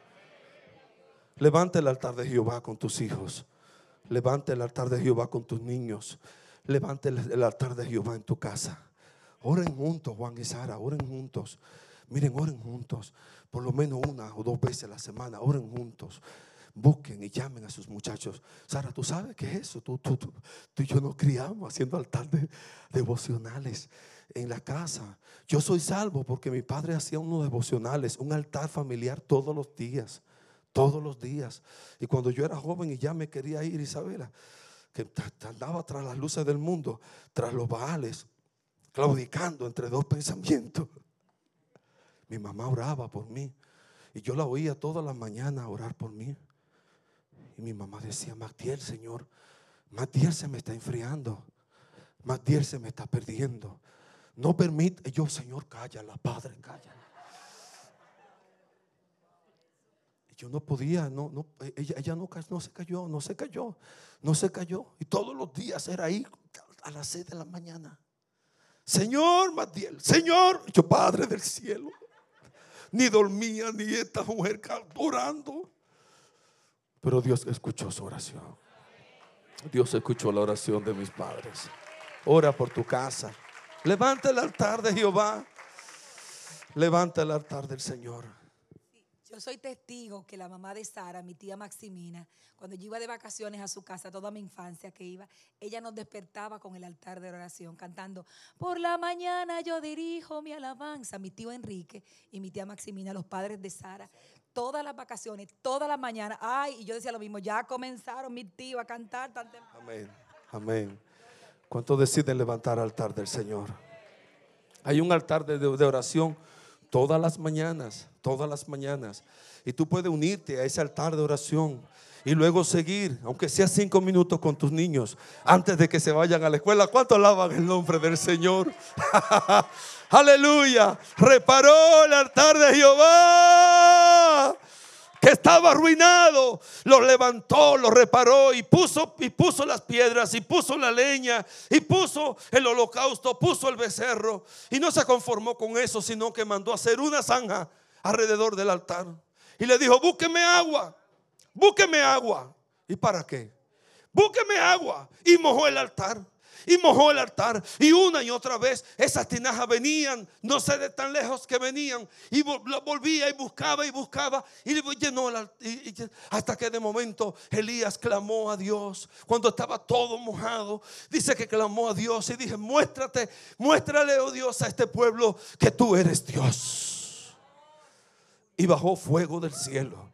Levanta el altar de Jehová con tus hijos. Levanta el altar de Jehová con tus niños. Levanta el, altar de Jehová en tu casa. Oren juntos, Juan y Sara, oren juntos. Miren, oren juntos. Por lo menos una o dos veces a la semana, oren juntos. Busquen y llamen a sus muchachos. Sara, ¿tú sabes qué es eso? Tú, tú, tú, tú y yo nos criamos haciendo altar de, devocionales en la casa. Yo soy salvo porque mi padre hacía unos devocionales, un altar familiar todos los días todos los días. Y cuando yo era joven y ya me quería ir, Isabela, que andaba tras las luces del mundo, tras los baales, claudicando entre dos pensamientos. Mi mamá oraba por mí y yo la oía todas las mañanas orar por mí. Y mi mamá decía, Matiel, Señor, Matiel se me está enfriando. Matiel se me está perdiendo. No permite, yo, Señor, cállala, Padre, cállala. Yo no podía, no, no, ella, ella no, se cayó, no se cayó, no se cayó. Y todos los días era ahí a las seis de la mañana. Señor Matiel, Señor, yo Padre del cielo. Ni dormía ni esta mujer orando. Pero Dios escuchó su oración. Dios escuchó la oración de mis padres. Ora por tu casa. Levanta el altar de Jehová. Levanta el altar del Señor. Yo soy testigo que la mamá de Sara, mi tía Maximina, cuando yo iba de vacaciones a su casa, toda mi infancia que iba, ella nos despertaba con el altar de oración, cantando, por la mañana yo dirijo mi alabanza, mi tío Enrique y mi tía Maximina, los padres de Sara, todas las vacaciones, todas las mañanas, ay, y yo decía lo mismo, ya comenzaron mis tíos a cantar tan temprano. Amén. Amén. ¿Cuántos deciden levantar altar del Señor? Hay un altar de oración todas las mañanas, todas las mañanas. Y tú puedes unirte a ese altar de oración y luego seguir, aunque sea cinco minutos con tus niños, antes de que se vayan a la escuela. ¿Cuánto alaban el nombre del Señor? Aleluya. Reparó el altar de Jehová. que estaba arruinado, lo levantó, lo reparó y puso, y puso las piedras y puso la leña y puso el holocausto, puso el becerro. Y no se conformó con eso, sino que mandó hacer una zanja alrededor del altar. Y le dijo, búsqueme agua, búsqueme agua. ¿Y para qué? Búsqueme agua. Y mojó el altar y mojó el altar. Y una y otra vez esas tinajas venían, no sé de tan lejos que venían, y volvía y buscaba y buscaba y llenó el hasta que de momento Elías clamó a Dios cuando estaba todo mojado. Dice que clamó a Dios y dije, muéstrate, muéstrale, oh Dios, a este pueblo que tú eres Dios. Y bajó fuego del cielo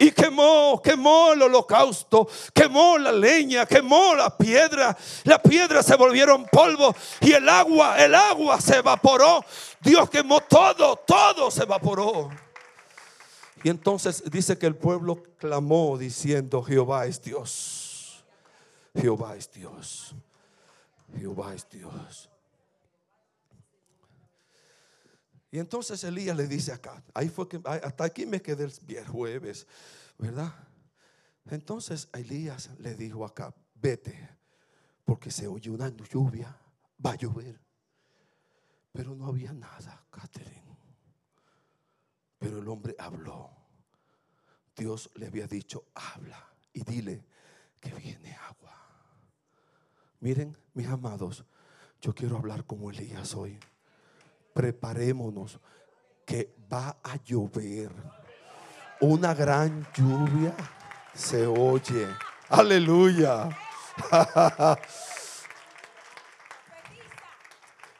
y quemó, quemó el holocausto, quemó la leña, quemó la piedra. La piedra se volvieron polvo y el agua, el agua se evaporó. Dios quemó todo, todo se evaporó. Y entonces dice que el pueblo clamó diciendo, Jehová es Dios. Jehová es Dios. Jehová es Dios. Y entonces Elías le dice acá, ahí fue que hasta aquí me quedé el jueves, ¿verdad? Entonces Elías le dijo acá, vete, porque se oye una lluvia, va a llover. Pero no había nada, Catherine. Pero el hombre habló. Dios le había dicho, habla y dile que viene agua. Miren, mis amados, yo quiero hablar como Elías hoy preparémonos que va a llover. Una gran lluvia se oye. Aleluya.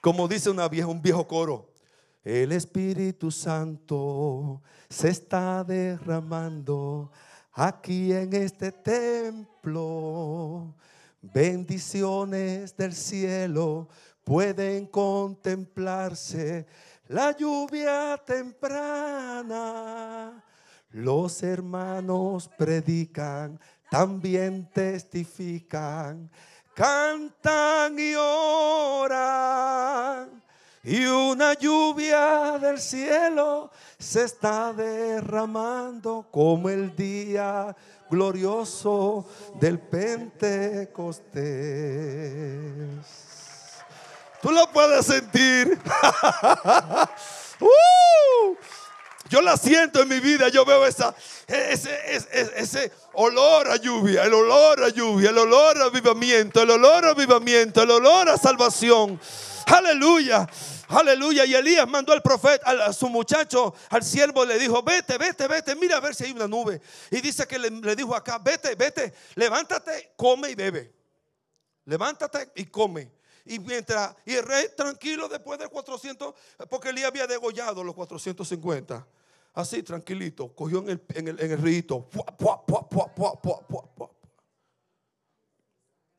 Como dice un viejo coro, el Espíritu Santo se está derramando aquí en este templo. Bendiciones del cielo pueden contemplarse la lluvia temprana. Los hermanos predican, también testifican, cantan y oran. Y una lluvia del cielo se está derramando como el día glorioso del Pentecostés. Tú lo puedes sentir. Uh, yo la siento en mi vida. Yo veo esa, ese, ese, olor a lluvia, el olor a lluvia, el olor a avivamiento, el olor a avivamiento, el olor a salvación. Aleluya. Aleluya. Y Elías mandó al profeta, a su muchacho, al siervo, le dijo, vete, vete, vete, mira a ver si hay una nube. Y dice que le dijo acá, vete, vete, levántate, come y bebe. Levántate y come. Y mientras, y el rey tranquilo después de 400, porque él había degollado los 450. Así, tranquilito, cogió en el, en el, en el rito.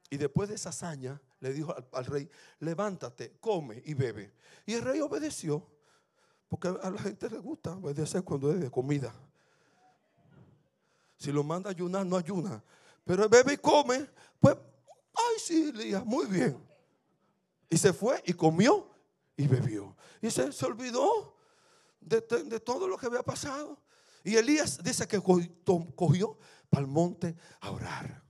Y después de esa hazaña, le dijo al, rey: Levántate, come y bebe. Y el rey obedeció, porque a la gente le gusta obedecer cuando es de comida. Si lo manda ayunar, no ayuna. Pero bebe y come, pues, ay, sí, Elías, muy bien. Y se fue y comió y bebió. Y se, se olvidó de, todo lo que había pasado. Y Elías dice que cogió para el monte a orar.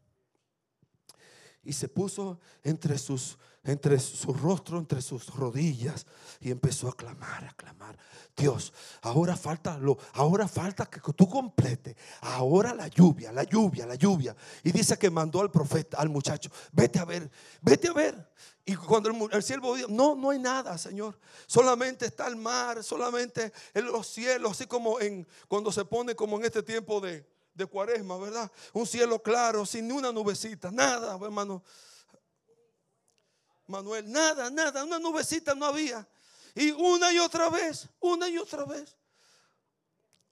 Y se puso entre sus entre su rostro, entre sus rodillas y empezó a clamar, a clamar. Dios, ahora falta lo, ahora falta que tú complete. Ahora la lluvia, la lluvia, la lluvia. Y dice que mandó al profeta, al muchacho, vete a ver, vete a ver. Y cuando el, siervo dijo, no, no hay nada, Señor. Solamente está el mar, solamente en los cielos, así como en cuando se pone como en este tiempo de, de cuaresma, ¿verdad? Un cielo claro, sin una nubecita, nada, hermano. Manuel, nada, nada, una nubecita no había. Y una y otra vez, una y otra vez.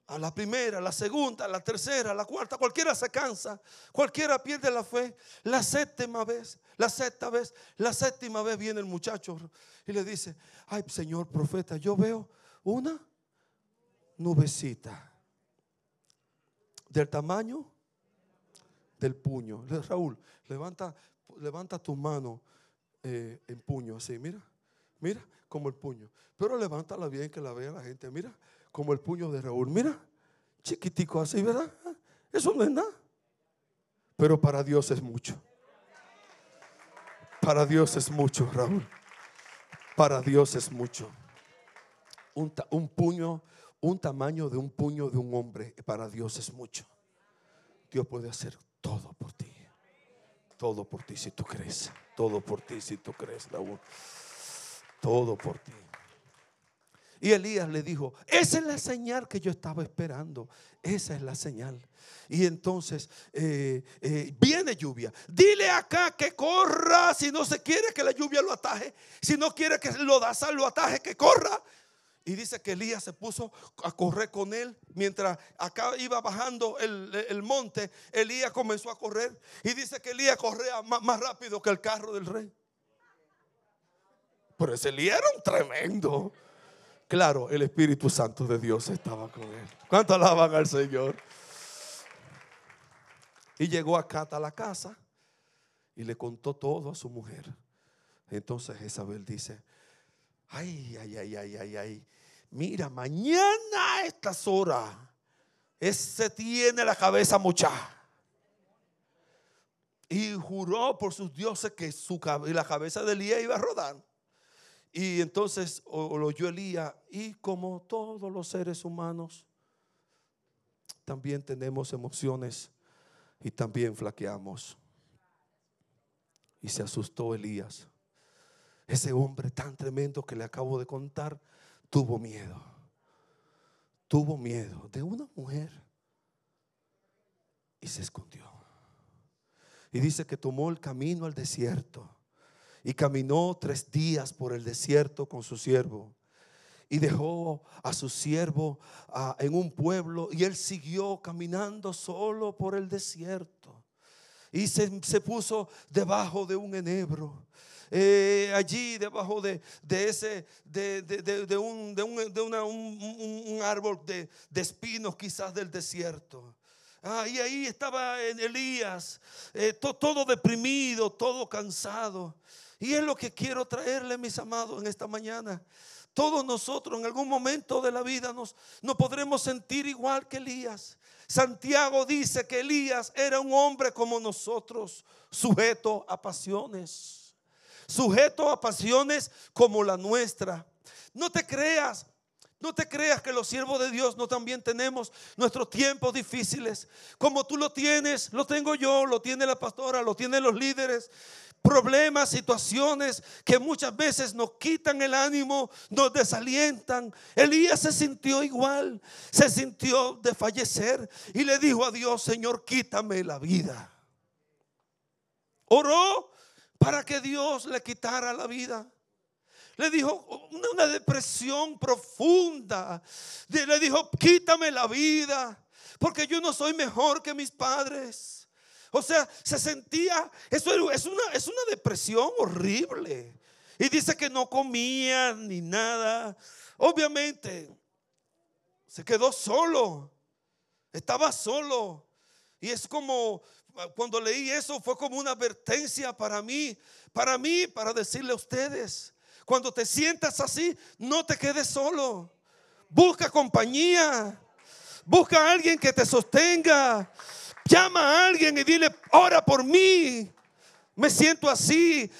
A la primera, a la segunda, a la tercera, a la cuarta, cualquiera se cansa, cualquiera pierde la fe. La séptima vez, la sexta vez, la séptima vez viene el muchacho y le dice, ay Señor profeta, yo veo una nubecita del tamaño del puño. Raúl, levanta, levanta tu mano eh, en puño, así, mira, mira, como el puño. Pero levántala bien que la vea la gente, mira, como el puño de Raúl, mira, Chiquitico así, ¿verdad? Eso no es nada. Pero para Dios es mucho. Para Dios es mucho, Raúl. Para Dios es mucho. Un, un puño, un tamaño de un puño de un hombre, para Dios es mucho. Dios puede hacer todo. Todo por ti si tú crees. Todo por ti si tú crees, Raúl. Todo por ti. Y Elías le dijo, esa es la señal que yo estaba esperando. Esa es la señal. Y entonces eh, eh, viene lluvia. Dile acá que corra si no se quiere que la lluvia lo ataje. Si no quiere que lo da sal lo ataje, que corra. Y dice que Elías se puso a correr con él. Mientras acá iba bajando el, monte, Elías comenzó a correr. Y dice que Elías corría más, más rápido que el carro del rey. Pero ese Elías era un tremendo. Claro, el Espíritu Santo de Dios estaba con él. ¿Cuánto alaban al Señor? Y llegó acá a la casa y le contó todo a su mujer. Entonces Isabel dice, ay, ay, ay, ay, ay, ay, mira, mañana a estas horas, ese tiene la cabeza mucha. Y juró por sus dioses que su, la cabeza de Elías iba a rodar. Y entonces lo oyó Elías y como todos los seres humanos, también tenemos emociones y también flaqueamos. Y se asustó Elías. Ese hombre tan tremendo que le acabo de contar tuvo miedo. Tuvo miedo de una mujer y se escondió. Y dice que tomó el camino al desierto y caminó tres días por el desierto con su siervo. Y dejó a su siervo ah, en un pueblo y él siguió caminando solo por el desierto. Y se, puso debajo de un enebro. Eh, allí debajo de, ese de, un, un, árbol de, espinos quizás del desierto. Ah, y ahí estaba Elías, eh, todo deprimido, todo cansado. Y es lo que quiero traerle, mis amados, en esta mañana. Todos nosotros en algún momento de la vida nos, nos podremos sentir igual que Elías. Santiago dice que Elías era un hombre como nosotros, sujeto a pasiones. Sujeto a pasiones como la nuestra. No te creas, no te creas que los siervos de Dios no también tenemos nuestros tiempos difíciles. Como tú lo tienes, lo tengo yo, lo tiene la pastora, lo tienen los líderes problemas, situaciones que muchas veces nos quitan el ánimo, nos desalientan. Elías se sintió igual, se sintió de fallecer y le dijo a Dios, Señor, quítame la vida. Oró para que Dios le quitara la vida. Le dijo una depresión profunda. Le dijo, quítame la vida, porque yo no soy mejor que mis padres. O sea, se sentía, eso es una, es una depresión horrible. Y dice que no comía ni nada. Obviamente, se quedó solo. Estaba solo. Y es como, cuando leí eso, fue como una advertencia para mí, para mí, para decirle a ustedes, cuando te sientas así, no te quedes solo. Busca compañía. Busca a alguien que te sostenga. Llama a alguien y dile, ora por mí. Me siento así.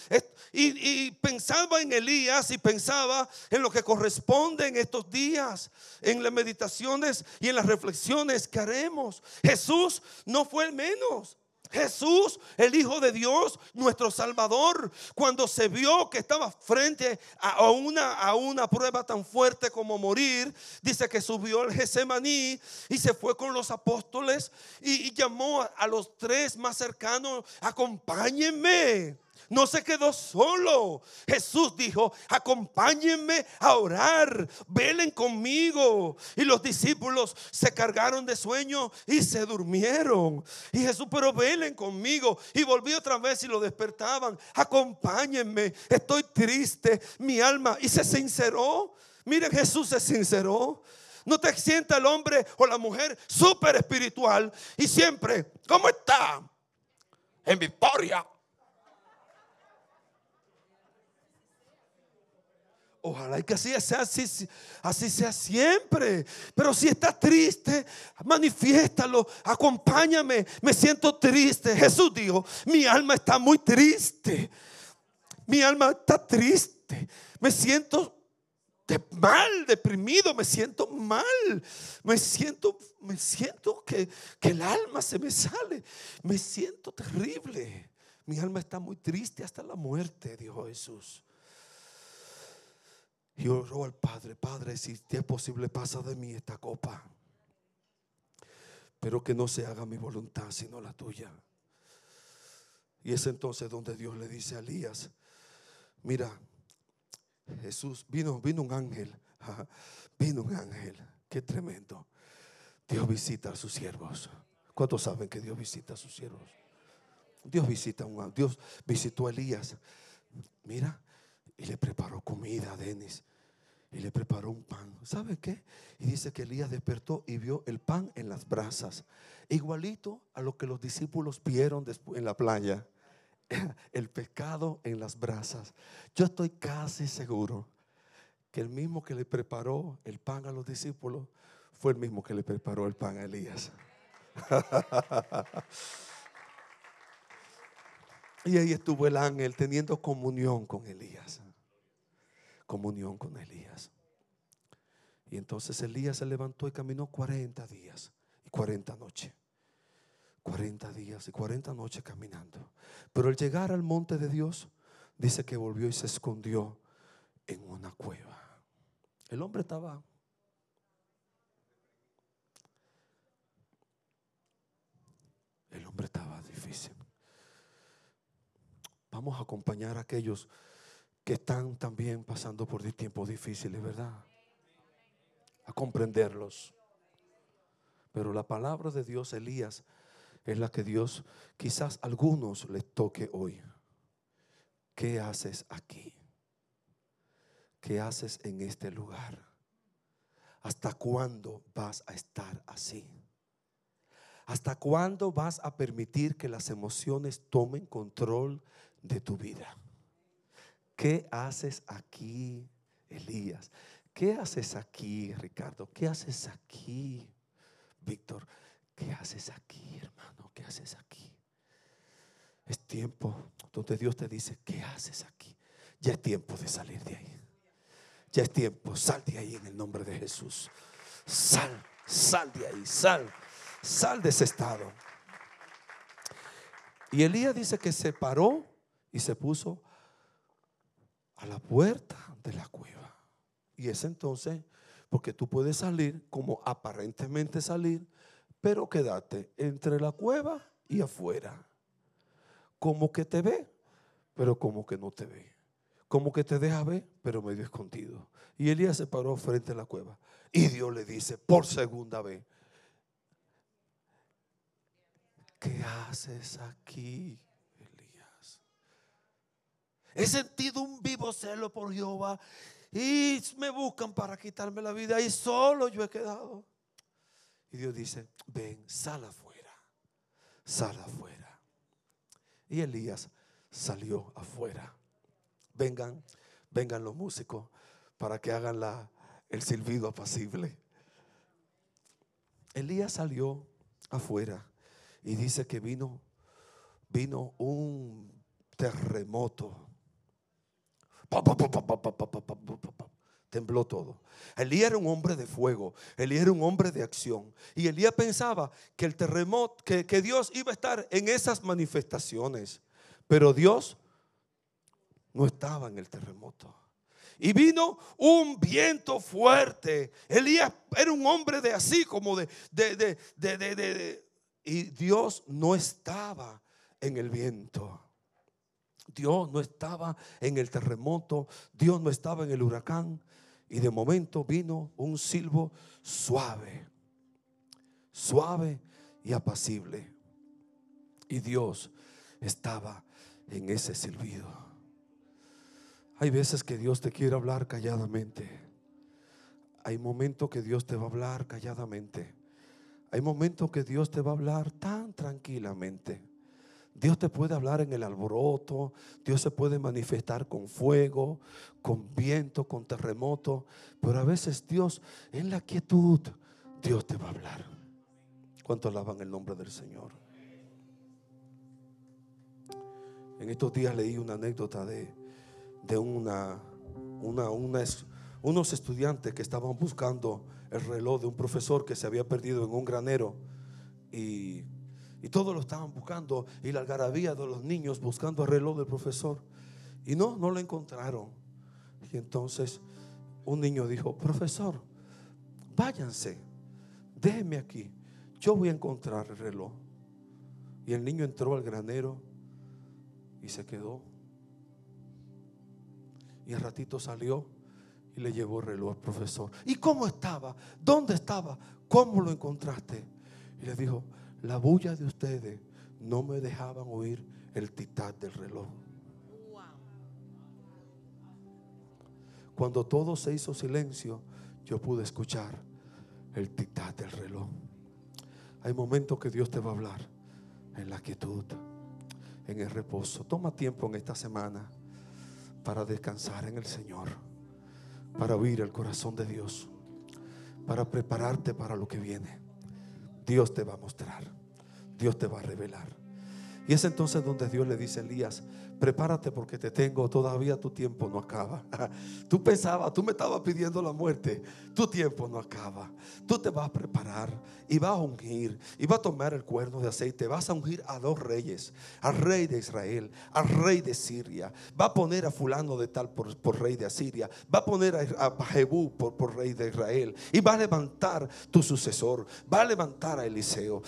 Y, pensaba en Elías y pensaba en lo que corresponde en estos días, en las meditaciones y en las reflexiones que haremos. Jesús no fue el menos. Jesús, el Hijo de Dios, nuestro Salvador, cuando se vio que estaba frente a una, a una prueba tan fuerte como morir, dice que subió al Getsemaní y se fue con los apóstoles y, y llamó a los tres más cercanos, acompáñenme. No se quedó solo. Jesús dijo, acompáñenme a orar, velen conmigo. Y los discípulos se cargaron de sueño y se durmieron. Y Jesús, pero velen conmigo. Y volvió otra vez y lo despertaban. Acompáñenme, estoy triste, mi alma. Y se sinceró. Miren, Jesús se sinceró. No te sienta el hombre o la mujer súper espiritual y siempre, ¿cómo está? En victoria. Ojalá y que así sea, así, así sea siempre. Pero si estás triste, manifiéstalo, acompáñame. Me siento triste. Jesús dijo, mi alma está muy triste. Mi alma está triste. Me siento mal, deprimido, me siento mal. Me siento, me siento que, que el alma se me sale. Me siento terrible. Mi alma está muy triste hasta la muerte, dijo Jesús. Y oró al Padre, Padre, si es posible, pasa de mí esta copa. Pero que no se haga mi voluntad, sino la tuya. Y es entonces donde Dios le dice a Elías, mira, Jesús, vino, vino un ángel, vino un ángel, qué tremendo. Dios visita a sus siervos. ¿Cuántos saben que Dios visita a sus siervos? Dios visita a un Dios visitó a Elías. Mira, y le preparó comida a Denis. Y le preparó un pan. ¿Sabe qué? Y dice que Elías despertó y vio el pan en las brasas. Igualito a lo que los discípulos vieron en la playa. El pescado en las brasas. Yo estoy casi seguro que el mismo que le preparó el pan a los discípulos fue el mismo que le preparó el pan a Elías. Y ahí estuvo el ángel teniendo comunión con Elías. Comunión con Elías. Y entonces Elías se levantó y caminó 40 días y 40 noches. 40 días y 40 noches caminando. Pero al llegar al monte de Dios, dice que volvió y se escondió en una cueva. El hombre estaba El hombre estaba difícil. Vamos a acompañar a aquellos que están también pasando por tiempos difíciles, ¿verdad? A comprenderlos. Pero la palabra de Dios, Elías, es la que Dios quizás a algunos les toque hoy. ¿Qué haces aquí? ¿Qué haces en este lugar? ¿Hasta cuándo vas a estar así? ¿Hasta cuándo vas a permitir que las emociones tomen control de tu vida. ¿Qué haces aquí, Elías? ¿Qué haces aquí, Ricardo? ¿Qué haces aquí, Víctor? ¿Qué haces aquí, hermano? ¿Qué haces aquí? Es tiempo donde Dios te dice, ¿qué haces aquí? Ya es tiempo de salir de ahí. Ya es tiempo, sal de ahí en el nombre de Jesús. Sal, sal de ahí, sal, sal de ese estado. Y Elías dice que se paró y se puso a la puerta de la cueva. Y es entonces, porque tú puedes salir como aparentemente salir, pero quedarte entre la cueva y afuera. Como que te ve, pero como que no te ve. Como que te deja ver, pero medio escondido. Y Elías se paró frente a la cueva. Y Dios le dice por segunda vez, ¿qué haces aquí? He sentido un vivo celo por Jehová y me buscan para quitarme la vida y solo yo he quedado. Y Dios dice, ven, sal afuera, sal afuera. Y Elías salió afuera. Vengan, vengan los músicos para que hagan la, el silbido apacible. Elías salió afuera y dice que vino, vino un terremoto Tembló todo. Elías era un hombre de fuego. Elías era un hombre de acción. Y Elías pensaba que el terremoto, que, que Dios iba a estar en esas manifestaciones. Pero Dios no estaba en el terremoto. Y vino un viento fuerte. Elías era un hombre de así, como de, de, de, de, Y Dios no estaba en el viento. Dios no estaba en el terremoto, Dios no estaba en el huracán. Y de momento vino un silbo suave, suave y apacible. Y Dios estaba en ese silbido. Hay veces que Dios te quiere hablar calladamente. Hay momentos que Dios te va a hablar calladamente. Hay momentos que Dios te va a hablar tan tranquilamente Dios te puede hablar en el alboroto, Dios se puede manifestar con fuego, con viento, con terremoto, pero a veces Dios en la quietud, Dios te va a hablar. ¿Cuánto alaban el nombre del Señor? En estos días leí una anécdota de, de una, una, unos estudiantes que estaban buscando el reloj de un profesor que se había perdido en un granero y y todos lo estaban buscando. Y la algarabía de los niños buscando el reloj del profesor. Y no, no lo encontraron. Y entonces un niño dijo, profesor, váyanse, déjenme aquí. Yo voy a encontrar el reloj. Y el niño entró al granero y se quedó. Y al ratito salió y le llevó el reloj al profesor. ¿Y cómo estaba? ¿Dónde estaba? ¿Cómo lo encontraste? Y le dijo, la bulla de ustedes no me dejaban oír el titán del reloj. Cuando todo se hizo silencio, yo pude escuchar el titán del reloj. Hay momentos que Dios te va a hablar en la quietud, en el reposo. Toma tiempo en esta semana para descansar en el Señor, para oír el corazón de Dios, para prepararte para lo que viene. Dios te va a mostrar. Dios te va a revelar. Y es entonces donde Dios le dice a Elías, prepárate porque te tengo, todavía tu tiempo no acaba. Tú pensabas, tú me estabas pidiendo la muerte, tu tiempo no acaba. Tú te vas a preparar y vas a ungir y vas a tomar el cuerno de aceite, vas a ungir a dos reyes, al rey de Israel, al rey de Siria. Va a poner a fulano de tal por, rey de Asiria, va a poner a, Jebú por, rey de Israel y va a levantar tu sucesor, va a levantar a Eliseo.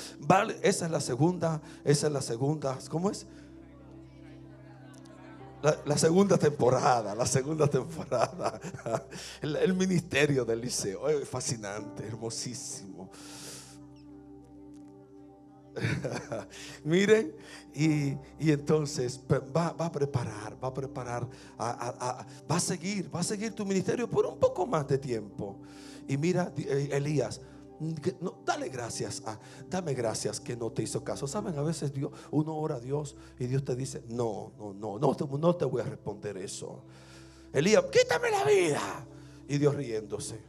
esa es la segunda, esa es la segunda, ¿cómo es? La, segunda temporada, la segunda temporada. El, ministerio del liceo. Fascinante, hermosísimo. Miren, y, entonces va, a preparar, va a preparar, va a seguir, va a seguir tu ministerio por un poco más de tiempo. Y mira, eh, Elías, no, dale gracias, a, dame gracias que no te hizo caso. Saben, a veces Dios, uno ora a Dios y Dios te dice, no, no, no, no te, no te voy a responder eso. Elías, quítame la vida. Y Dios riéndose.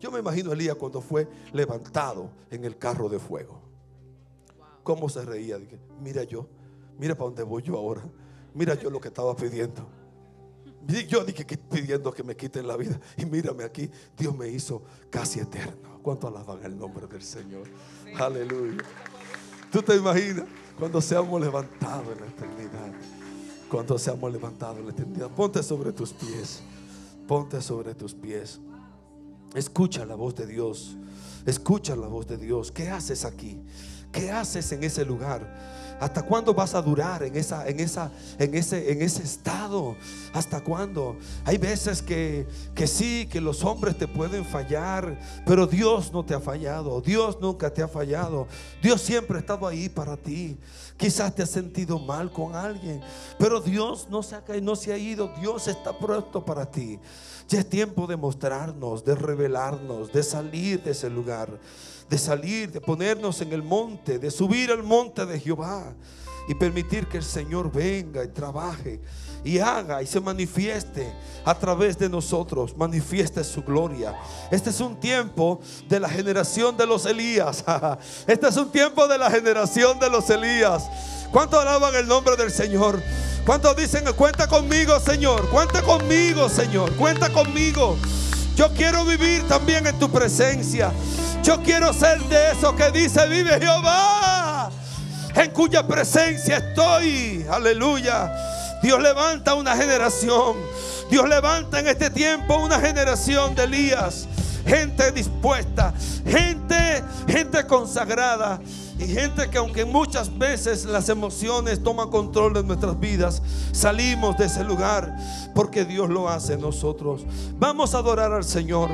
Yo me imagino a Elías cuando fue levantado en el carro de fuego. ¿Cómo se reía? Dije, mira yo, mira para dónde voy yo ahora. Mira yo lo que estaba pidiendo. Yo dije que pidiendo que me quiten la vida. Y mírame aquí, Dios me hizo casi eterno. ¿Cuánto alaban el nombre del Señor? Aleluya. ¿Tú te imaginas cuando seamos levantados en la eternidad? Cuando seamos levantados en la eternidad. Ponte sobre tus pies. Ponte sobre tus pies. Escucha la voz de Dios. Escucha la voz de Dios. ¿Qué haces aquí? ¿Qué haces en ese lugar? ¿Hasta cuándo vas a durar en, esa, en, esa, en, ese, en ese estado? ¿Hasta cuándo? Hay veces que, que sí, que los hombres te pueden fallar, pero Dios no te ha fallado. Dios nunca te ha fallado. Dios siempre ha estado ahí para ti. Quizás te has sentido mal con alguien, pero Dios no se ha, no se ha ido. Dios está pronto para ti. Ya es tiempo de mostrarnos, de revelarnos, de salir de ese lugar de salir, de ponernos en el monte, de subir al monte de Jehová y permitir que el Señor venga y trabaje y haga y se manifieste a través de nosotros, manifieste su gloria. Este es un tiempo de la generación de los Elías. Este es un tiempo de la generación de los Elías. ¿Cuántos alaban el nombre del Señor? ¿Cuántos dicen, cuenta conmigo, Señor? Cuenta conmigo, Señor. Cuenta conmigo. Yo quiero vivir también en tu presencia. Yo quiero ser de eso que dice, vive Jehová, en cuya presencia estoy. Aleluya. Dios levanta una generación. Dios levanta en este tiempo una generación de Elías. Gente dispuesta, gente, gente consagrada y gente que aunque muchas veces las emociones toman control de nuestras vidas, salimos de ese lugar porque Dios lo hace en nosotros. Vamos a adorar al Señor.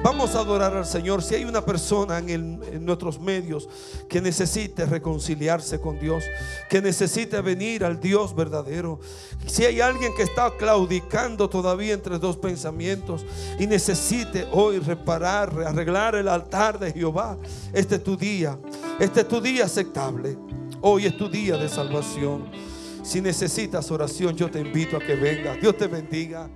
Vamos a adorar al Señor. Si hay una persona en, en, nuestros medios que necesite reconciliarse con Dios, que necesite venir al Dios verdadero, si hay alguien que está claudicando todavía entre dos pensamientos y necesite hoy reparar, arreglar el altar de Jehová, este es tu día. Este es tu día aceptable. Hoy es tu día de salvación. Si necesitas oración, yo te invito a que vengas. Dios te bendiga.